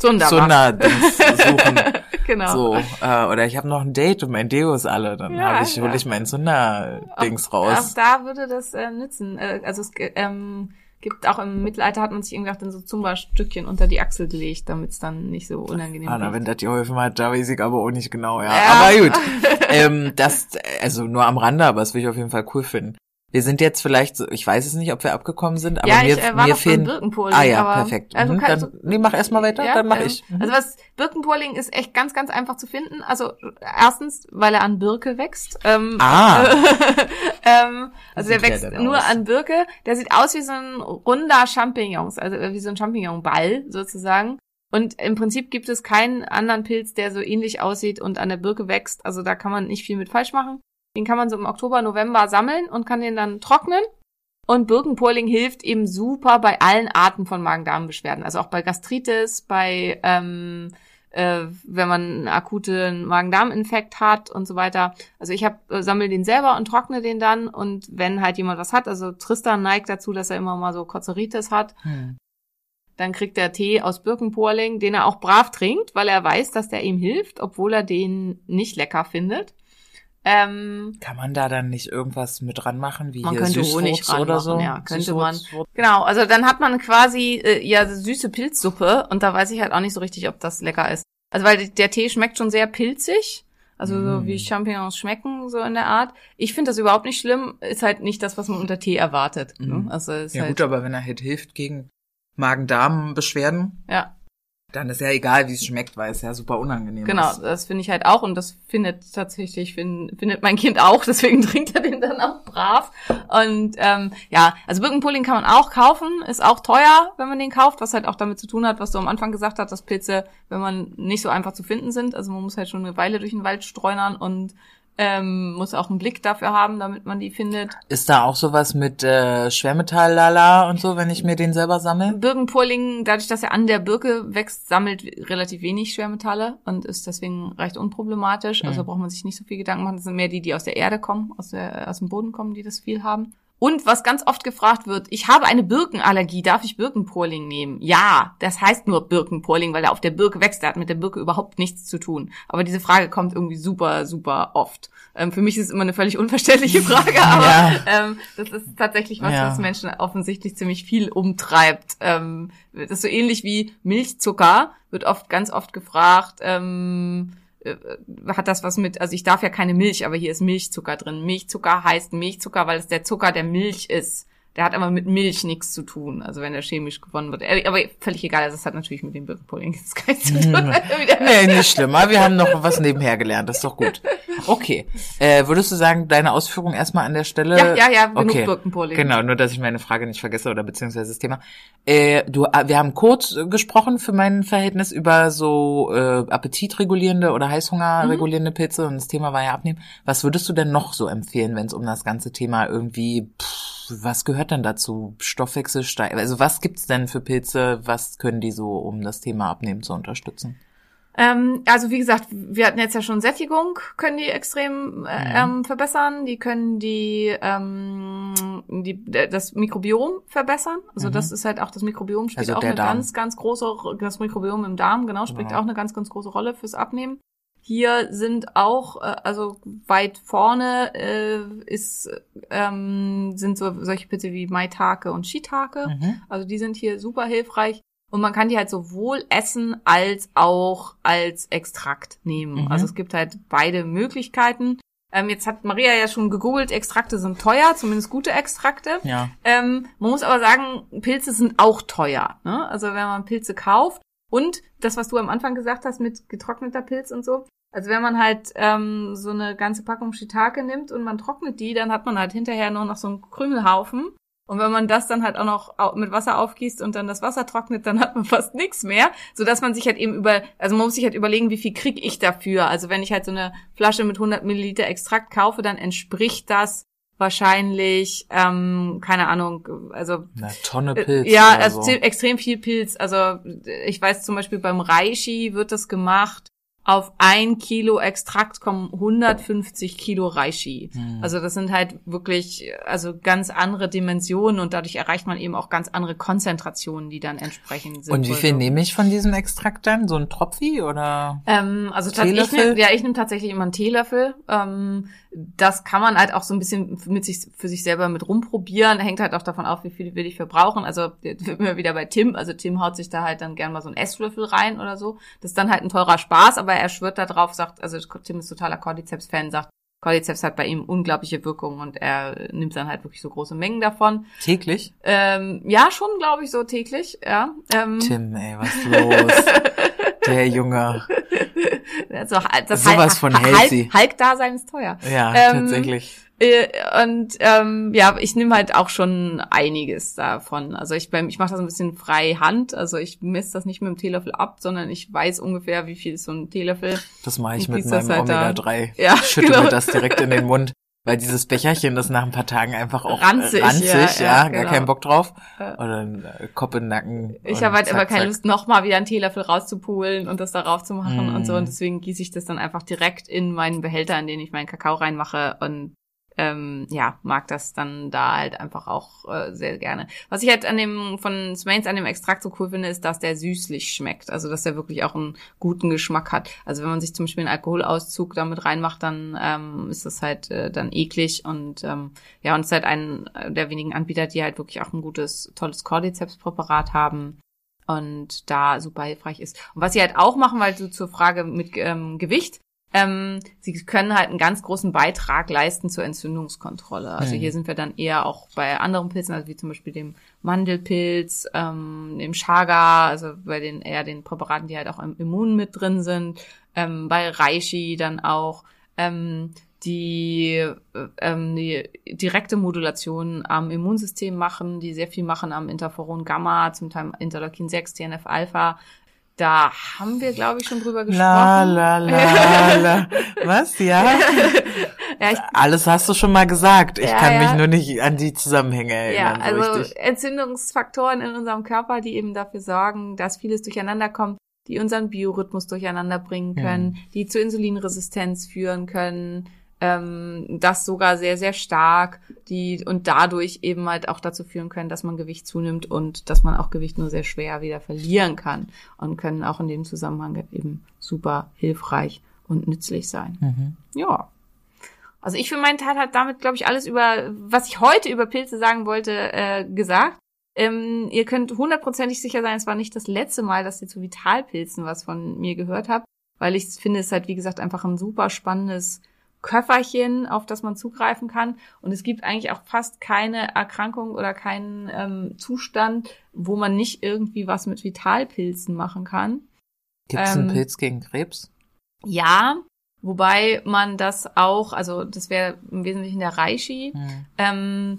Sunderdings suchen. [LAUGHS] genau. So, äh, oder ich habe noch ein Date und mein Deo ist alle, dann Ja, hab ich, hol ja. ich mein Zunder-Dings Auch raus. da würde das äh, nützen. Äh, also es ähm, gibt auch im Mittelalter hat man sich irgendwie dann so Zumba-Stückchen unter die Achsel gelegt, damit es dann nicht so unangenehm Ah, na, wird. wenn das geholfen hat, da weiß ich aber auch nicht genau, ja. Ja. Aber gut. [LAUGHS] ähm, das, also nur am Rande, aber das will ich auf jeden Fall cool finden. Wir sind jetzt vielleicht so, ich weiß es nicht, ob wir abgekommen sind, aber ja, mir, ich äh, war mir fehlen. Ah ja, aber, perfekt. Also Mhm, dann, du- nee, mach erst mal weiter, Ja, dann mach ähm, ich. Mhm. Also was Birkenpolling ist echt ganz, ganz einfach zu finden. Also erstens, weil er an Birke wächst. Ähm, Ah. [LAUGHS] ähm, also der der wächst denn nur aus? an Birke. Der sieht aus wie so ein runder Champignons, also äh, wie so ein Champignonball sozusagen. Und im Prinzip gibt es keinen anderen Pilz, der so ähnlich aussieht und an der Birke wächst. Also da kann man nicht viel mit falsch machen. Den kann man so im Oktober, November sammeln und kann den dann trocknen. Und Birkenpolling hilft eben super bei allen Arten von Magen-Darm-Beschwerden. Also auch bei Gastritis, bei ähm, äh, wenn man einen akuten Magen-Darm-Infekt hat und so weiter. Also ich hab, äh, sammle den selber und trockne den dann. Und wenn halt jemand was hat, also Tristan neigt dazu, dass er immer mal so Kozeritis hat, Hm. dann kriegt er Tee aus Birkenpolling, den er auch brav trinkt, weil er weiß, dass der ihm hilft, obwohl er den nicht lecker findet. Ähm, Kann man da dann nicht irgendwas mit dran machen, wie Man hier könnte Süßwurz Honig oder ranmachen, so? ja, könnte man. Süßwurz- Genau, also dann hat man quasi äh, ja süße Pilzsuppe und da weiß ich halt auch nicht so richtig, ob das lecker ist. Also weil der Tee schmeckt schon sehr pilzig, also so Mm. wie Champignons schmecken so in der Art. Ich finde das überhaupt nicht schlimm, ist halt nicht das, was man unter Tee erwartet. Mm. Ne? Also ist Ja halt, gut, aber wenn er halt hilft gegen Magen-Darm-Beschwerden, ja, dann ist ja egal, wie es schmeckt, weil es ja super unangenehm genau, ist. das finde ich halt auch und das findet tatsächlich find, findet mein Kind auch, [LAUGHS] deswegen trinkt er den dann auch brav. Und ähm, ja, also Birkenpulling kann man auch kaufen, ist auch teuer, wenn man den kauft, was halt auch damit zu tun hat, was du am Anfang gesagt hast, dass Pilze, wenn man nicht so einfach zu finden sind, also man muss halt schon eine Weile durch den Wald streunern und ähm, muss auch einen Blick dafür haben, damit man die findet. Ist da auch sowas mit äh, Schwermetall-Lala und so, wenn ich mir den selber sammle? Birkenpolling, dadurch, dass er an der Birke wächst, sammelt relativ wenig Schwermetalle und ist deswegen recht unproblematisch. Also Hm. braucht man sich nicht so viel Gedanken machen. Das sind mehr die, die aus der Erde kommen, aus, der, aus dem Boden kommen, die das viel haben. Und was ganz oft gefragt wird, ich habe eine Birkenallergie, darf ich Birkenpolling nehmen? Ja, das heißt nur Birkenpolling, weil er auf der Birke wächst, der hat mit der Birke überhaupt nichts zu tun. Aber diese Frage kommt irgendwie super, super oft. Ähm, für mich ist es immer eine völlig unverständliche Frage, [LAUGHS] aber Ja. ähm, das ist tatsächlich was, Ja. was Menschen offensichtlich ziemlich viel umtreibt. Ähm, das ist so ähnlich wie Milchzucker, wird oft ganz oft gefragt, ähm, äh, hat das was mit, also ich darf ja keine Milch, aber hier ist Milchzucker drin. Milchzucker heißt Milchzucker, weil es der Zucker der Milch ist. Der hat aber mit Milch nichts zu tun, also wenn er chemisch gewonnen wird. Aber völlig egal, also das hat natürlich mit dem Birkenpulling jetzt gar nichts zu tun. [LAUGHS] Wieder- Nee, nicht schlimmer. Wir haben noch was nebenher gelernt. Das ist doch gut. Okay. Äh, würdest du sagen, deine Ausführung erstmal an der Stelle? Ja, ja, ja, genug okay. Birkenpolling. Genau, nur dass ich meine Frage nicht vergesse oder beziehungsweise das Thema. Äh, du, äh, wir haben kurz gesprochen für mein Verhältnis über so äh, appetitregulierende oder Heißhungerregulierende Pilze und das Thema war ja abnehmen. Was würdest du denn noch so empfehlen, wenn es um das ganze Thema irgendwie, pff, was gehört denn dazu? Stoffwechsel steigt. Also was gibt's denn für Pilze? Was können die so, um das Thema Abnehmen zu unterstützen? Ähm, also wie gesagt, wir hatten jetzt ja schon Sättigung, können die extrem äh, Mhm. ähm, verbessern. Die können die, ähm, die d- das Mikrobiom verbessern. Also Mhm. das ist halt auch das Mikrobiom spielt Also auch eine Darm. ganz, ganz große, das Mikrobiom im Darm genau spielt Genau. auch eine ganz, ganz große Rolle fürs Abnehmen. Hier sind auch, äh, also weit vorne äh, ist, ähm, sind so solche Pilze wie Maitake und Shiitake. Mhm. Also die sind hier super hilfreich. Und man kann die halt sowohl essen als auch als Extrakt nehmen. Mhm. Also es gibt halt beide Möglichkeiten. Ähm, jetzt hat Maria ja schon gegoogelt, Extrakte sind teuer, zumindest gute Extrakte. Ja. Ähm, man muss aber sagen, Pilze sind auch teuer. Ne? Also wenn man Pilze kauft und das, was du am Anfang gesagt hast mit getrockneter Pilz und so. Also wenn man halt ähm, so eine ganze Packung Shiitake nimmt und man trocknet die, dann hat man halt hinterher nur noch so einen Krümelhaufen. Und wenn man das dann halt auch noch mit Wasser aufgießt und dann das Wasser trocknet, dann hat man [LAUGHS] fast nichts mehr, so dass man sich halt eben über, also man muss sich halt überlegen, wie viel krieg ich dafür. Also wenn ich halt so eine Flasche mit 100 Milliliter Extrakt kaufe, dann entspricht das wahrscheinlich, ähm, keine Ahnung, also Eine Tonne äh, Pilz. Ja, oder also so. extrem viel Pilz. Also ich weiß zum Beispiel beim Reishi wird das gemacht. Auf ein Kilo Extrakt kommen 150 Kilo Reishi. Hm. Also das sind halt wirklich also ganz andere Dimensionen und dadurch erreicht man eben auch ganz andere Konzentrationen, die dann entsprechend sind. Und wie viel nehme ich von diesem Extrakt dann? So ein Tropfi oder? Ähm, also tatsächlich, ich Teelöffel? nehm, ja, ich nehme tatsächlich immer einen Teelöffel. Ähm, das kann man halt auch so ein bisschen mit sich für sich selber mit rumprobieren. Hängt halt auch davon auf, wie viel will ich verbrauchen. Also wir wieder bei Tim. Also Tim haut sich da halt dann gern mal so einen Esslöffel rein oder so. Das ist dann halt ein teurer Spaß, aber er schwört da drauf, sagt, also Tim ist totaler Cordyceps-Fan, sagt, Cordyceps hat bei ihm unglaubliche Wirkung und er nimmt dann halt wirklich so große Mengen davon. Täglich? Ähm, ja, schon, glaube ich, so täglich, ja. Ähm, Tim, ey, was ist los? [LAUGHS] Der Junge. Also, das Sowas von healthy. Hulk, Hulk-Dasein ist teuer. Ja, Ähm, tatsächlich. Äh, Und ähm, ja, ich nehme halt auch schon einiges davon. Also ich ich mache das ein bisschen frei Hand. Also ich messe das nicht mit dem Teelöffel ab, sondern ich weiß ungefähr, wie viel ist so ein Teelöffel. Das mache ich mit meinem halt da. Omega-3. Ja, Ich schütte genau. mir das direkt in den Mund. Weil dieses Becherchen, das nach ein paar Tagen einfach auch Ranzig, ranzig ja, ja, ja, gar genau. keinen Bock drauf. Oder ein äh, Kopf in den Nacken. Ich habe halt zack, immer keine. Lust, nochmal wieder einen Teelöffel rauszupulen und das darauf zu machen Mm. und so. Und deswegen gieße ich das dann einfach direkt in meinen Behälter, in den ich meinen Kakao reinmache und ähm, ja, mag das dann da halt einfach auch äh, sehr gerne. Was ich halt an dem von Smains an dem Extrakt so cool finde, ist, dass der süßlich schmeckt. Also dass der wirklich auch einen guten Geschmack hat. Also wenn man sich zum Beispiel einen Alkoholauszug damit reinmacht, dann ähm, ist das halt äh, dann eklig und ähm, ja, und es ist halt ein der wenigen Anbieter, die halt wirklich auch ein gutes, tolles Cordyceps-Präparat haben und da super hilfreich ist. Und was sie halt auch machen, weil du zur Frage mit ähm, Gewicht, ähm, sie können halt einen ganz großen Beitrag leisten zur Entzündungskontrolle. Also Mhm. hier sind wir dann eher auch bei anderen Pilzen, also wie zum Beispiel dem Mandelpilz, ähm, dem Chaga, also bei den eher den Präparaten, die halt auch im Immun mit drin sind, ähm, bei Reishi dann auch. Ähm, die, äh, ähm, die direkte Modulation am Immunsystem machen, die sehr viel machen am Interferon Gamma, zum Teil Interleukin 6, TNF Alpha. Da haben wir, glaube ich, schon drüber gesprochen. La, la, la, [LAUGHS] la. Was? Ja? Ja, ich, Alles hast du schon mal gesagt. Ich Ja, kann ja. mich nur nicht an die Zusammenhänge ja, erinnern. so also richtig. Entzündungsfaktoren in unserem Körper, die eben dafür sorgen, dass vieles durcheinander kommt, die unseren Biorhythmus durcheinander bringen können, die zu Insulinresistenz führen können, ähm, das sogar sehr, sehr stark, die und dadurch eben halt auch dazu führen können, dass man Gewicht zunimmt und dass man auch Gewicht nur sehr schwer wieder verlieren kann und können auch in dem Zusammenhang eben super hilfreich und nützlich sein. Mhm. Ja. Also ich für meinen Teil hat damit, glaube ich, alles über, was ich heute über Pilze sagen wollte, äh, gesagt. Ähm, ihr könnt hundertprozentig sicher sein, es war nicht das letzte Mal, dass ihr zu Vitalpilzen was von mir gehört habt, weil ich finde, es halt, wie gesagt, einfach ein super spannendes Köfferchen, auf das man zugreifen kann. Und es gibt eigentlich auch fast keine Erkrankung oder keinen ähm, Zustand, wo man nicht irgendwie was mit Vitalpilzen machen kann. Gibt es einen ähm, Pilz gegen Krebs? Ja, wobei man das auch, also das wäre im Wesentlichen der Reishi. Hm. Ähm,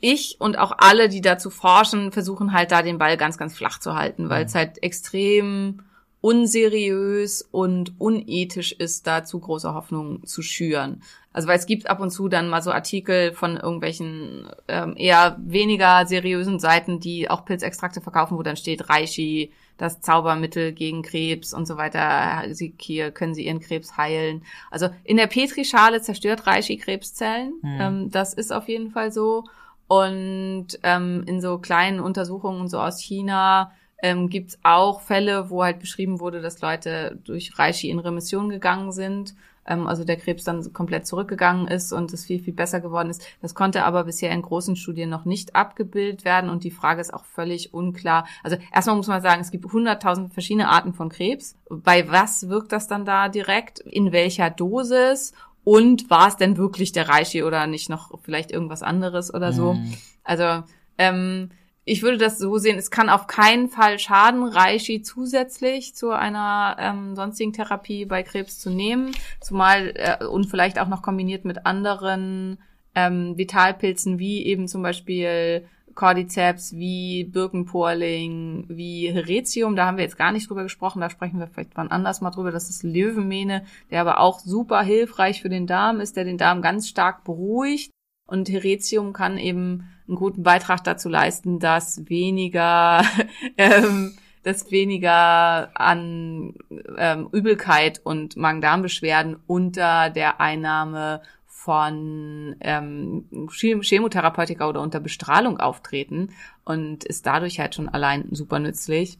ich und auch alle, die dazu forschen, versuchen halt da den Ball ganz, ganz flach zu halten, weil es halt extrem unseriös und unethisch ist, da zu große Hoffnung zu schüren. Also weil es gibt ab und zu dann mal so Artikel von irgendwelchen ähm, eher weniger seriösen Seiten, die auch Pilzextrakte verkaufen, wo dann steht Reishi, das Zaubermittel gegen Krebs und so weiter. Sie, hier können sie ihren Krebs heilen. Also in der Petrischale zerstört Reishi Krebszellen. Hm. Ähm, das ist auf jeden Fall so. Und ähm, in so kleinen Untersuchungen und so aus China ähm, gibt es auch Fälle, wo halt beschrieben wurde, dass Leute durch Reishi in Remission gegangen sind ähm, also der Krebs dann komplett zurückgegangen ist und es viel, viel besser geworden ist. Das konnte aber bisher in großen Studien noch nicht abgebildet werden und die Frage ist auch völlig unklar. Also erstmal muss man sagen, es gibt hunderttausend verschiedene Arten von Krebs. Bei was wirkt das dann da direkt? In welcher Dosis? Und war es denn wirklich der Reishi oder nicht noch vielleicht irgendwas anderes oder so? Mhm. Also ähm, ich würde das so sehen, es kann auf keinen Fall schaden, Reishi zusätzlich zu einer ähm, sonstigen Therapie bei Krebs zu nehmen, zumal äh, und vielleicht auch noch kombiniert mit anderen ähm, Vitalpilzen wie eben zum Beispiel Cordyceps, wie Birkenporling, wie Heretium, da haben wir jetzt gar nicht drüber gesprochen, da sprechen wir vielleicht wann anders mal drüber, das ist Löwenmähne, der aber auch super hilfreich für den Darm ist, der den Darm ganz stark beruhigt. Und Heretium kann eben einen guten Beitrag dazu leisten, dass weniger, [LAUGHS] ähm, dass weniger an ähm, Übelkeit und Magen-Darm-Beschwerden unter der Einnahme von ähm, Chem- Chemotherapeutika oder unter Bestrahlung auftreten und ist dadurch halt schon allein super nützlich.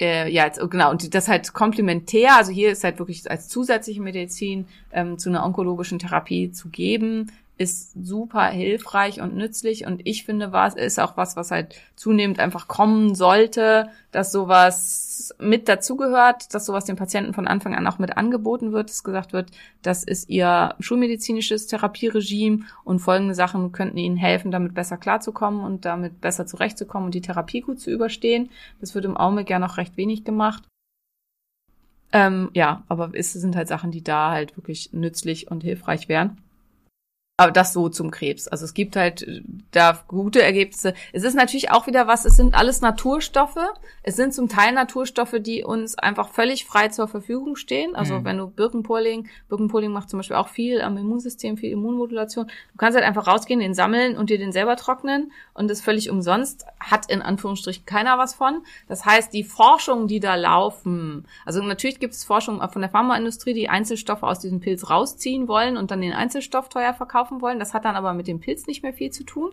Äh, ja, jetzt, genau, und das halt komplementär, also hier ist halt wirklich als zusätzliche Medizin ähm, zu einer onkologischen Therapie zu geben, ist super hilfreich und nützlich und ich finde, was ist auch was, was halt zunehmend einfach kommen sollte, dass sowas mit dazugehört, dass sowas dem Patienten von Anfang an auch mit angeboten wird, dass gesagt wird, das ist ihr schulmedizinisches Therapieregime und folgende Sachen könnten ihnen helfen, damit besser klarzukommen und damit besser zurechtzukommen und die Therapie gut zu überstehen. Das wird im Augenblick ja noch recht wenig gemacht. Ähm, ja, aber es sind halt Sachen, die da halt wirklich nützlich und hilfreich wären. Aber das so zum Krebs. Also es gibt halt äh, da gute Ergebnisse. Es ist natürlich auch wieder was, es sind alles Naturstoffe. Es sind zum Teil Naturstoffe, die uns einfach völlig frei zur Verfügung stehen. Also Mhm. wenn du Birkenpolling, Birkenpolling macht zum Beispiel auch viel am Immunsystem, viel Immunmodulation. Du kannst halt einfach rausgehen, den sammeln und dir den selber trocknen und das völlig umsonst. Hat in Anführungsstrichen keiner was von. Das heißt, die Forschungen, die da laufen, also natürlich gibt es Forschung von der Pharmaindustrie, die Einzelstoffe aus diesem Pilz rausziehen wollen und dann den Einzelstoff teuer verkaufen wollen. Das hat dann aber mit dem Pilz nicht mehr viel zu tun.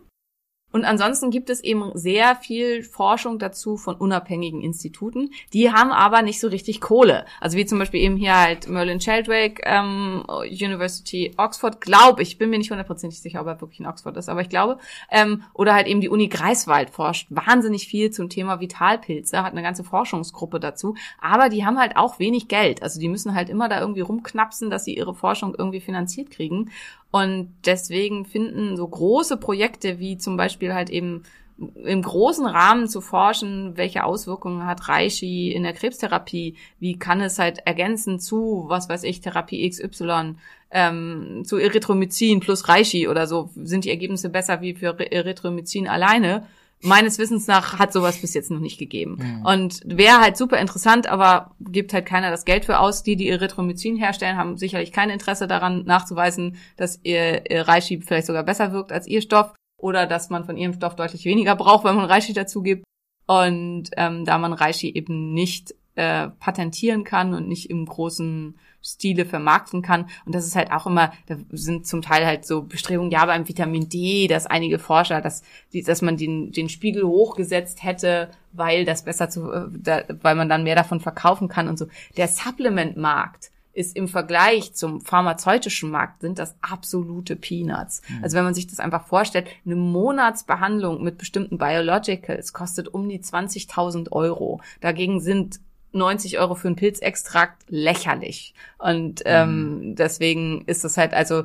Und ansonsten gibt es eben sehr viel Forschung dazu von unabhängigen Instituten. Die haben aber nicht so richtig Kohle. Also wie zum Beispiel eben hier halt Merlin Sheldrake, ähm, University Oxford, glaube ich, bin mir nicht hundertprozentig sicher, ob er wirklich in Oxford ist, aber ich glaube. Ähm, oder halt eben die Uni Greifswald forscht wahnsinnig viel zum Thema Vitalpilze, hat eine ganze Forschungsgruppe dazu. Aber die haben halt auch wenig Geld. Also die müssen halt immer da irgendwie rumknapsen, dass sie ihre Forschung irgendwie finanziert kriegen. Und deswegen finden so große Projekte wie zum Beispiel halt eben im großen Rahmen zu forschen, welche Auswirkungen hat Reishi in der Krebstherapie, wie kann es halt ergänzen zu, was weiß ich, Therapie XY, ähm, zu Erythromycin plus Reishi oder so, sind die Ergebnisse besser wie für Erythromycin alleine. Meines Wissens nach hat sowas bis jetzt noch nicht gegeben. Mhm. Und wäre halt super interessant, aber gibt halt keiner das Geld für aus. Die, die Erythromycin herstellen, haben sicherlich kein Interesse daran nachzuweisen, dass ihr, ihr Reishi vielleicht sogar besser wirkt als ihr Stoff oder dass man von ihrem Stoff deutlich weniger braucht, wenn man Reishi dazu gibt. Und ähm, da man Reishi eben nicht äh, patentieren kann und nicht im großen Stile vermarkten kann. Und das ist halt auch immer, da sind zum Teil halt so Bestrebungen, ja, beim Vitamin D, dass einige Forscher, dass, dass man den, den Spiegel hochgesetzt hätte, weil das besser zu, äh, da, weil man dann mehr davon verkaufen kann und so. Der Supplement-Markt ist im Vergleich zum pharmazeutischen Markt sind das absolute Peanuts. Also wenn man sich das einfach vorstellt, eine Monatsbehandlung mit bestimmten Biologicals kostet um die 20.000 Euro. Dagegen sind 90 Euro für einen Pilzextrakt lächerlich. Und ähm, deswegen ist das halt also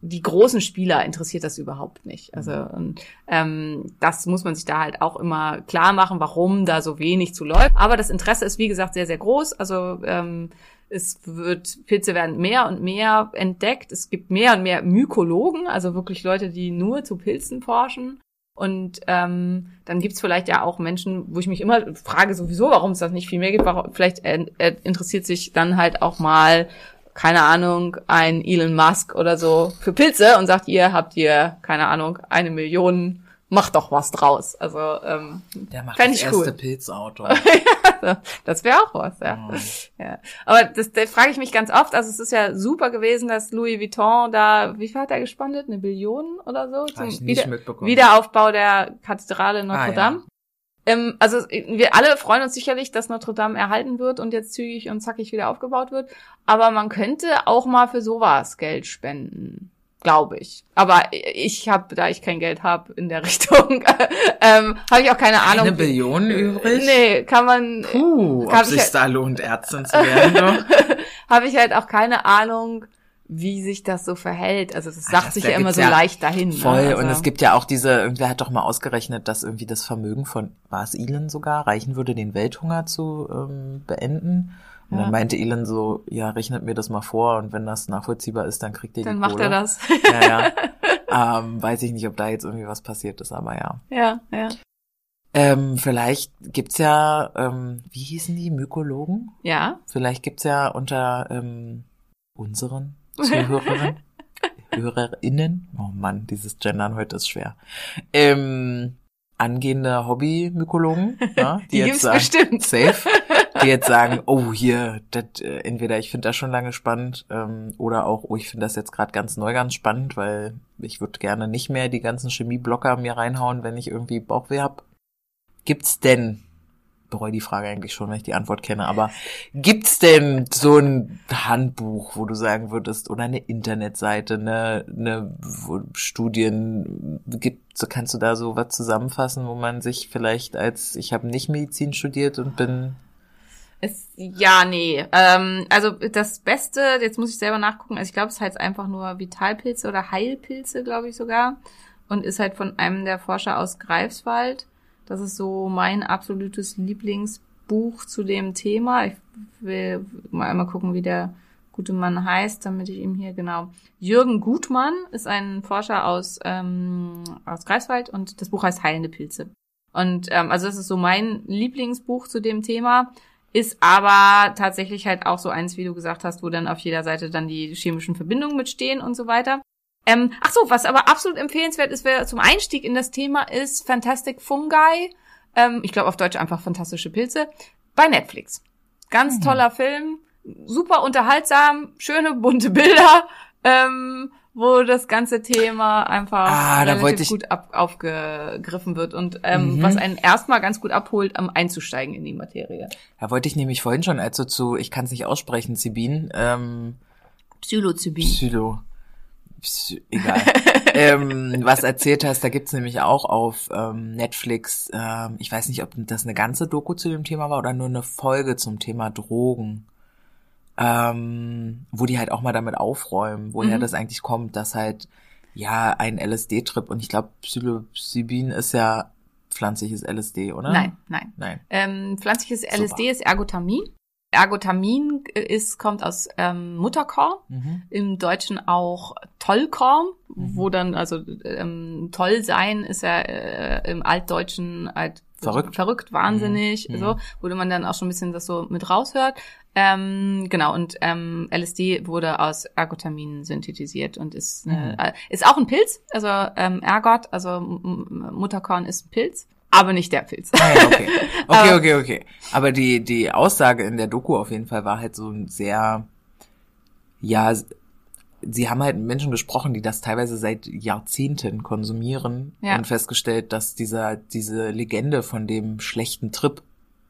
die großen Spieler interessiert das überhaupt nicht. Also und, ähm, das muss man sich da halt auch immer klar machen, warum da so wenig zu läuft. Aber das Interesse ist wie gesagt sehr sehr groß. Also ähm, es wird, Pilze werden mehr und mehr entdeckt. Es gibt mehr und mehr Mykologen, also wirklich Leute, die nur zu Pilzen forschen. Und ähm, dann gibt's vielleicht ja auch Menschen, wo ich mich immer frage sowieso, warum es das nicht viel mehr gibt. Warum, vielleicht äh, äh, interessiert sich dann halt auch mal, keine Ahnung, ein Elon Musk oder so für Pilze und sagt, ihr habt ihr, keine Ahnung, eine Million, macht doch was draus. Also ähm, Der macht das ich erste cool. Pilzauto. [LAUGHS] [LAUGHS] das wäre auch was, ja. Mhm. ja. Aber das, da frage ich mich ganz oft. Also es ist ja super gewesen, dass Louis Vuitton da, wie viel hat er gespendet? Eine Billion oder so? Zum Wieder. Wiederaufbau der Kathedrale Notre Ah, ja. Dame. ähm, also wir alle freuen uns sicherlich, dass Notre Dame erhalten wird und jetzt zügig und zackig wieder aufgebaut wird. Aber man könnte auch mal für sowas Geld spenden. Glaube ich. Aber ich habe, da ich kein Geld habe in der [LAUGHS] Richtung, ähm, habe ich auch keine Ahnung. Eine Billion übrig? Nee, kann man. Puh, ob sich ja- da lohnt, Ärztin zu werden. [LAUGHS] habe ich halt auch keine Ahnung, wie sich das so verhält. Also das sagt das- sich ja immer so ja leicht dahin. Voll. Ne? Also, Und es gibt ja auch diese, irgendwer hat doch mal ausgerechnet, dass irgendwie das Vermögen von, war es Elon sogar, reichen würde, den Welthunger zu ähm, beenden. Und Ja. dann meinte Elon so, ja, rechnet mir das mal vor und wenn das nachvollziehbar ist, dann kriegt ihr dann die macht Kohle. er das. Ja, ja. [LAUGHS] ähm, weiß ich nicht, ob da jetzt irgendwie was passiert ist, aber ja. ja, ja. Ähm, vielleicht gibt's ja, ähm, wie hießen die, Mykologen? Ja. Vielleicht gibt's ja unter ähm, unseren Zuhörerinnen, [LAUGHS] HörerInnen, oh Mann, dieses Gendern heute ist schwer, ähm, angehende Hobby-Mykologen, ja, [LAUGHS] Die gibt's sagen, bestimmt. safe, die jetzt sagen, oh hier, das, äh, entweder ich finde das schon lange spannend ähm, oder auch, oh ich finde das jetzt gerade ganz neu ganz spannend, weil ich würde gerne nicht mehr die ganzen Chemieblocker mir reinhauen, wenn ich irgendwie Bauchweh hab. Gibt's denn, bereue die Frage eigentlich schon, wenn ich die Antwort kenne, aber gibt's denn so ein Handbuch, wo du sagen würdest, oder eine Internetseite, eine, eine Studien, gibt, so kannst du da so was zusammenfassen, wo man sich vielleicht als, ich habe nicht Medizin studiert und bin Es, ja, nee. Ähm, also das Beste, jetzt muss ich selber nachgucken, also ich glaube, es heißt einfach nur Vitalpilze oder Heilpilze, glaube ich sogar. Und ist halt von einem der Forscher aus Greifswald. Das ist so mein absolutes Lieblingsbuch zu dem Thema. Ich will mal einmal gucken, wie der gute Mann heißt, damit ich ihm hier genau. Jürgen Gutmann ist ein Forscher aus, ähm, aus Greifswald und das Buch heißt Heilende Pilze. Und ähm, also das ist so mein Lieblingsbuch zu dem Thema. Ist aber tatsächlich halt auch so eins, wie du gesagt hast, wo dann auf jeder Seite dann die chemischen Verbindungen mitstehen und so weiter. Ähm, ach so, was aber absolut empfehlenswert ist, wer zum Einstieg in das Thema ist, Fantastic Fungi. Ähm, ich glaube auf Deutsch einfach fantastische Pilze. Bei Netflix. Ganz toller Film, super unterhaltsam, schöne bunte Bilder, ähm, wo das ganze Thema einfach Ah, relativ ich- gut ab, aufgegriffen wird und ähm, Mhm. was einen erstmal ganz gut abholt, am einzusteigen in die Materie. Da wollte ich nämlich vorhin schon, als du zu, ich kann es nicht aussprechen, Zibin, ähm, Psilocybin. Psylo, Psy, egal, [LAUGHS] ähm, was erzählt hast, da gibt's nämlich auch auf ähm, Netflix, ähm, ich weiß nicht, ob das eine ganze Doku zu dem Thema war oder nur eine Folge zum Thema Drogen, ähm, wo die halt auch mal damit aufräumen, woher Mhm. das eigentlich kommt, dass halt, ja, ein LSD-Trip und ich glaube, Psilocybin ist ja pflanzliches LSD, oder? Nein, nein. Nein. Ähm, pflanzliches Super. LSD ist Ergotamin. Ergotamin ist, kommt aus ähm, Mutterkorn, Mhm. im Deutschen auch Tollkorn, Mhm. wo dann, also ähm, toll sein ist ja äh, im Altdeutschen halt Verrückt. verrückt, wahnsinnig, Mhm. so, wo man dann auch schon ein bisschen das so mit raushört. Ähm, genau, und ähm, LSD wurde aus Ergotamin synthetisiert und ist, eine, Mhm. äh, ist auch ein Pilz, also ähm, Ergot, also Mutterkorn ist ein Pilz, aber nicht der Pilz. Ah, ja, okay. [LAUGHS] Okay, okay, okay. Aber die, die Aussage in der Doku auf jeden Fall war halt so ein sehr, ja, sie haben halt mit Menschen gesprochen, die das teilweise seit Jahrzehnten konsumieren Ja. und festgestellt, dass dieser, diese Legende von dem schlechten Trip,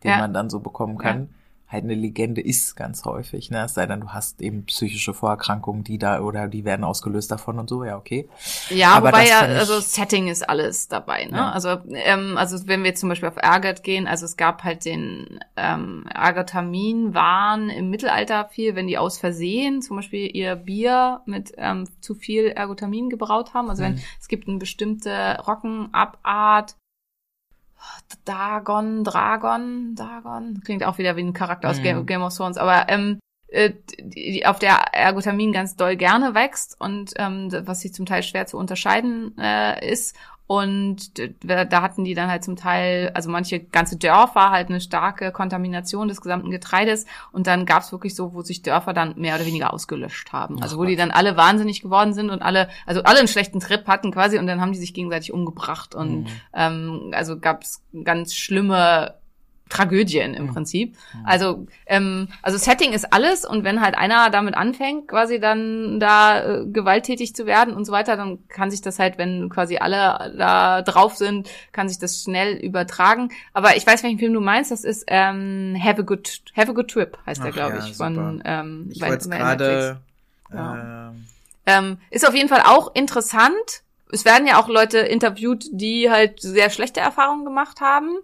den Ja. man dann so bekommen kann, halt eine Legende ist ganz häufig, ne? Es sei denn, du hast eben psychische Vorerkrankungen, die da oder die werden ausgelöst davon und so, ja, okay. Ja, Aber wobei ja, also Setting ist alles dabei, ne? Ja. Also, ähm, also wenn wir zum Beispiel auf Ergot gehen, also es gab halt den ähm, Ergotamin waren im Mittelalter viel, wenn die aus Versehen zum Beispiel ihr Bier mit ähm, zu viel Ergotamin gebraut haben. Also wenn Mhm. es gibt eine bestimmte Rockenabart, Dagon, Dragon, Dagon, klingt auch wieder wie ein Charakter aus Mhm. Game, Game of Thrones, aber ähm, äh, die, die, auf der Ergotamin ganz doll gerne wächst und ähm, was sich zum Teil schwer zu unterscheiden äh, ist. Und da hatten die dann halt zum Teil, also manche ganze Dörfer halt eine starke Kontamination des gesamten Getreides und dann gab es wirklich so, wo sich Dörfer dann mehr oder weniger ausgelöscht haben. Also wo die dann alle wahnsinnig geworden sind und alle, also alle einen schlechten Trip hatten quasi und dann haben die sich gegenseitig umgebracht und Mhm. ähm, also gab es ganz schlimme Tragödien im Prinzip. Also, ähm, also Setting ist alles und wenn halt einer damit anfängt, quasi dann da äh, gewalttätig zu werden und so weiter, dann kann sich das halt, wenn quasi alle da drauf sind, kann sich das schnell übertragen. Aber ich weiß, welchen Film du meinst. Das ist ähm, Have a Good Have a Good Trip heißt der, glaube ja, ich, von ähm, Ich wollte gerade. Ja. ähm, Ähm, ist auf jeden Fall auch interessant. Es werden ja auch Leute interviewt, die halt sehr schlechte Erfahrungen gemacht haben.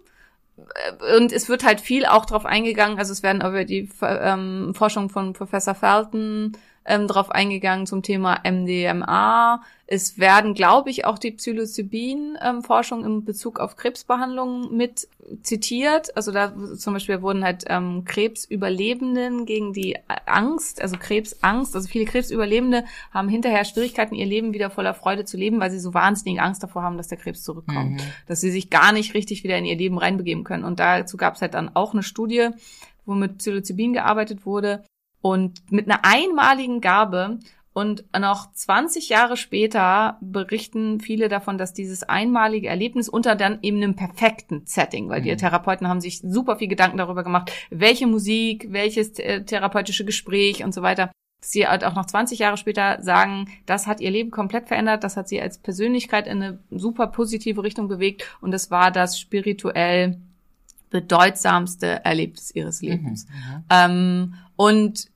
Und es wird halt viel auch drauf eingegangen, also es werden über die ähm, Forschung von Professor Felton ähm, drauf eingegangen zum Thema MDMA. Es werden, glaube ich, auch die Psilocybin-Forschung in Bezug auf Krebsbehandlungen mit zitiert. Also da zum Beispiel wurden halt ähm, Krebsüberlebenden gegen die Angst, also Krebsangst, also viele Krebsüberlebende haben hinterher Schwierigkeiten, ihr Leben wieder voller Freude zu leben, weil sie so wahnsinnige Angst davor haben, dass der Krebs zurückkommt. Dass sie sich gar nicht richtig wieder in ihr Leben reinbegeben können. Und dazu gab es halt dann auch eine Studie, wo mit Psilocybin gearbeitet wurde und mit einer einmaligen Gabe. Und noch 20 Jahre später berichten viele davon, dass dieses einmalige Erlebnis unter dann eben einem perfekten Setting, weil die Therapeuten haben sich super viel Gedanken darüber gemacht, welche Musik, welches therapeutische Gespräch und so weiter, dass sie halt auch noch 20 Jahre später sagen, das hat ihr Leben komplett verändert, das hat sie als Persönlichkeit in eine super positive Richtung bewegt. Und das war das spirituell bedeutsamste Erlebnis ihres Lebens. Ähm, und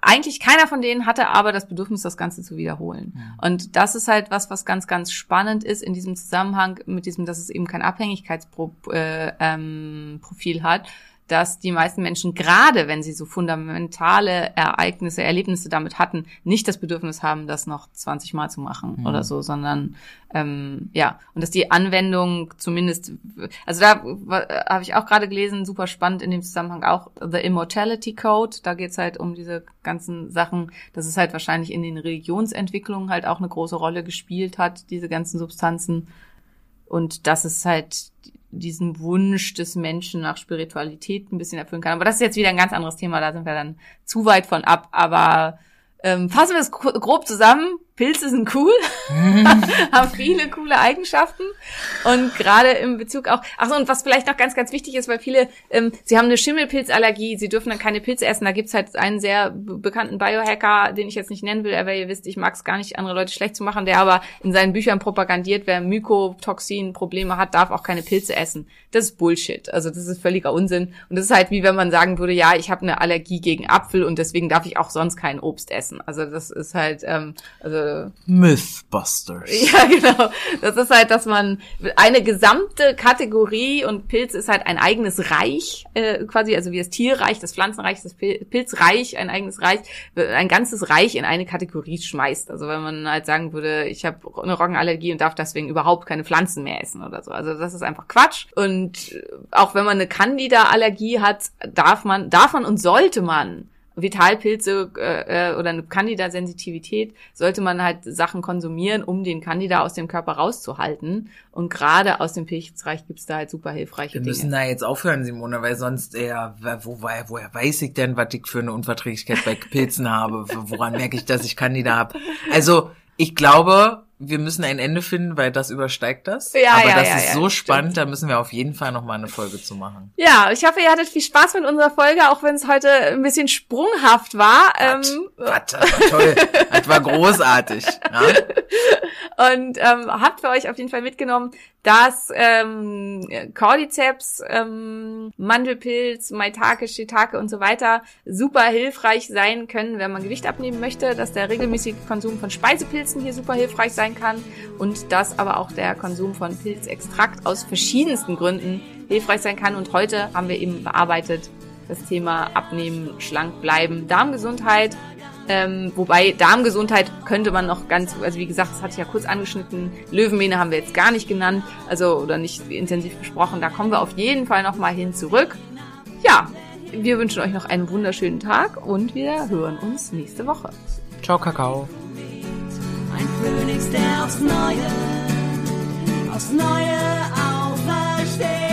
eigentlich keiner von denen hatte aber das Bedürfnis, das Ganze zu wiederholen. Und das ist halt was, was ganz, ganz spannend ist in diesem Zusammenhang mit diesem, dass es eben kein Abhängigkeitsprofil äh, ähm, hat, dass die meisten Menschen, gerade wenn sie so fundamentale Ereignisse, Erlebnisse damit hatten, nicht das Bedürfnis haben, das noch 20 Mal zu machen oder so, sondern ähm, ja, und dass die Anwendung zumindest, also da habe ich auch gerade gelesen, super spannend in dem Zusammenhang auch The Immortality Code, da geht's halt um diese ganzen Sachen, dass es halt wahrscheinlich in den Religionsentwicklungen halt auch eine große Rolle gespielt hat, diese ganzen Substanzen. Und dass es halt diesen Wunsch des Menschen nach Spiritualität ein bisschen erfüllen kann. Aber das ist jetzt wieder ein ganz anderes Thema, da sind wir dann zu weit von ab. Aber ähm, fassen wir es gro- grob zusammen. Pilze sind cool, [LAUGHS] haben viele coole Eigenschaften und gerade im Bezug auch, ach so, und was vielleicht noch ganz, ganz wichtig ist, weil viele, ähm, sie haben eine Schimmelpilzallergie, sie dürfen dann keine Pilze essen. Da gibt's halt einen sehr be- bekannten Biohacker, den ich jetzt nicht nennen will, aber ihr wisst, ich mag es gar nicht, andere Leute schlecht zu machen, der aber in seinen Büchern propagandiert, wer Mykotoxin-Probleme hat, darf auch keine Pilze essen. Das ist Bullshit. Also das ist völliger Unsinn. Und das ist halt wie wenn man sagen würde, ja, ich habe eine Allergie gegen Apfel und deswegen darf ich auch sonst kein Obst essen. Also das ist halt, ähm, also Mythbusters. [LAUGHS] ja, genau. Das ist halt, dass man eine gesamte Kategorie und Pilz ist halt ein eigenes Reich, äh, quasi, also wie das Tierreich, das Pflanzenreich, das Pil Pilzreich, ein eigenes Reich, äh, ein ganzes Reich in eine Kategorie schmeißt. Also wenn man halt sagen würde, ich habe eine Roggenallergie und darf deswegen überhaupt keine Pflanzen mehr essen oder so. Also das ist einfach Quatsch. Und auch wenn man eine Candida-Allergie hat, darf man, darf man und sollte man Vitalpilze äh, äh, oder eine Candida-Sensitivität sollte man halt Sachen konsumieren, um den Candida aus dem Körper rauszuhalten. Und gerade aus dem Pilzreich gibt's da halt super hilfreiche Wir Dinge. müssen da jetzt aufhören, Simone, weil sonst, ja, wo, woher, woher weiß ich denn, was ich für eine Unverträglichkeit bei Pilzen habe? Woran merke ich, dass ich Candida habe? Also, ich glaube, wir müssen ein Ende finden, weil das übersteigt das. Ja, Aber ja, das ja, ist ja, so stimmt. spannend, da müssen wir auf jeden Fall noch mal eine Folge zu machen. Ja, ich hoffe, ihr hattet viel Spaß mit unserer Folge, auch wenn es heute ein bisschen sprunghaft war. Ähm, Was, das war toll. [LAUGHS] Das war großartig. Ja? und ähm, habt für euch auf jeden Fall mitgenommen, dass ähm, Cordyceps, ähm, Mandelpilz, Maitake, Shiitake und so weiter super hilfreich sein können, wenn man Gewicht abnehmen möchte, dass der regelmäßige Konsum von Speisepilzen hier super hilfreich sein kann und dass aber auch der Konsum von Pilzextrakt aus verschiedensten Gründen hilfreich sein kann. Und heute haben wir eben bearbeitet das Thema Abnehmen, schlank bleiben, Darmgesundheit. Ähm, wobei Darmgesundheit könnte man noch ganz, also wie gesagt, das hatte ich ja kurz angeschnitten. Löwenmähne haben wir jetzt gar nicht genannt, also oder nicht intensiv besprochen. Da kommen wir auf jeden Fall nochmal hin zurück. Ja, wir wünschen euch noch einen wunderschönen Tag und wir hören uns nächste Woche. Ciao, Kakao. Ein Phönix, der aufs Neue, aufs Neue aufersteht.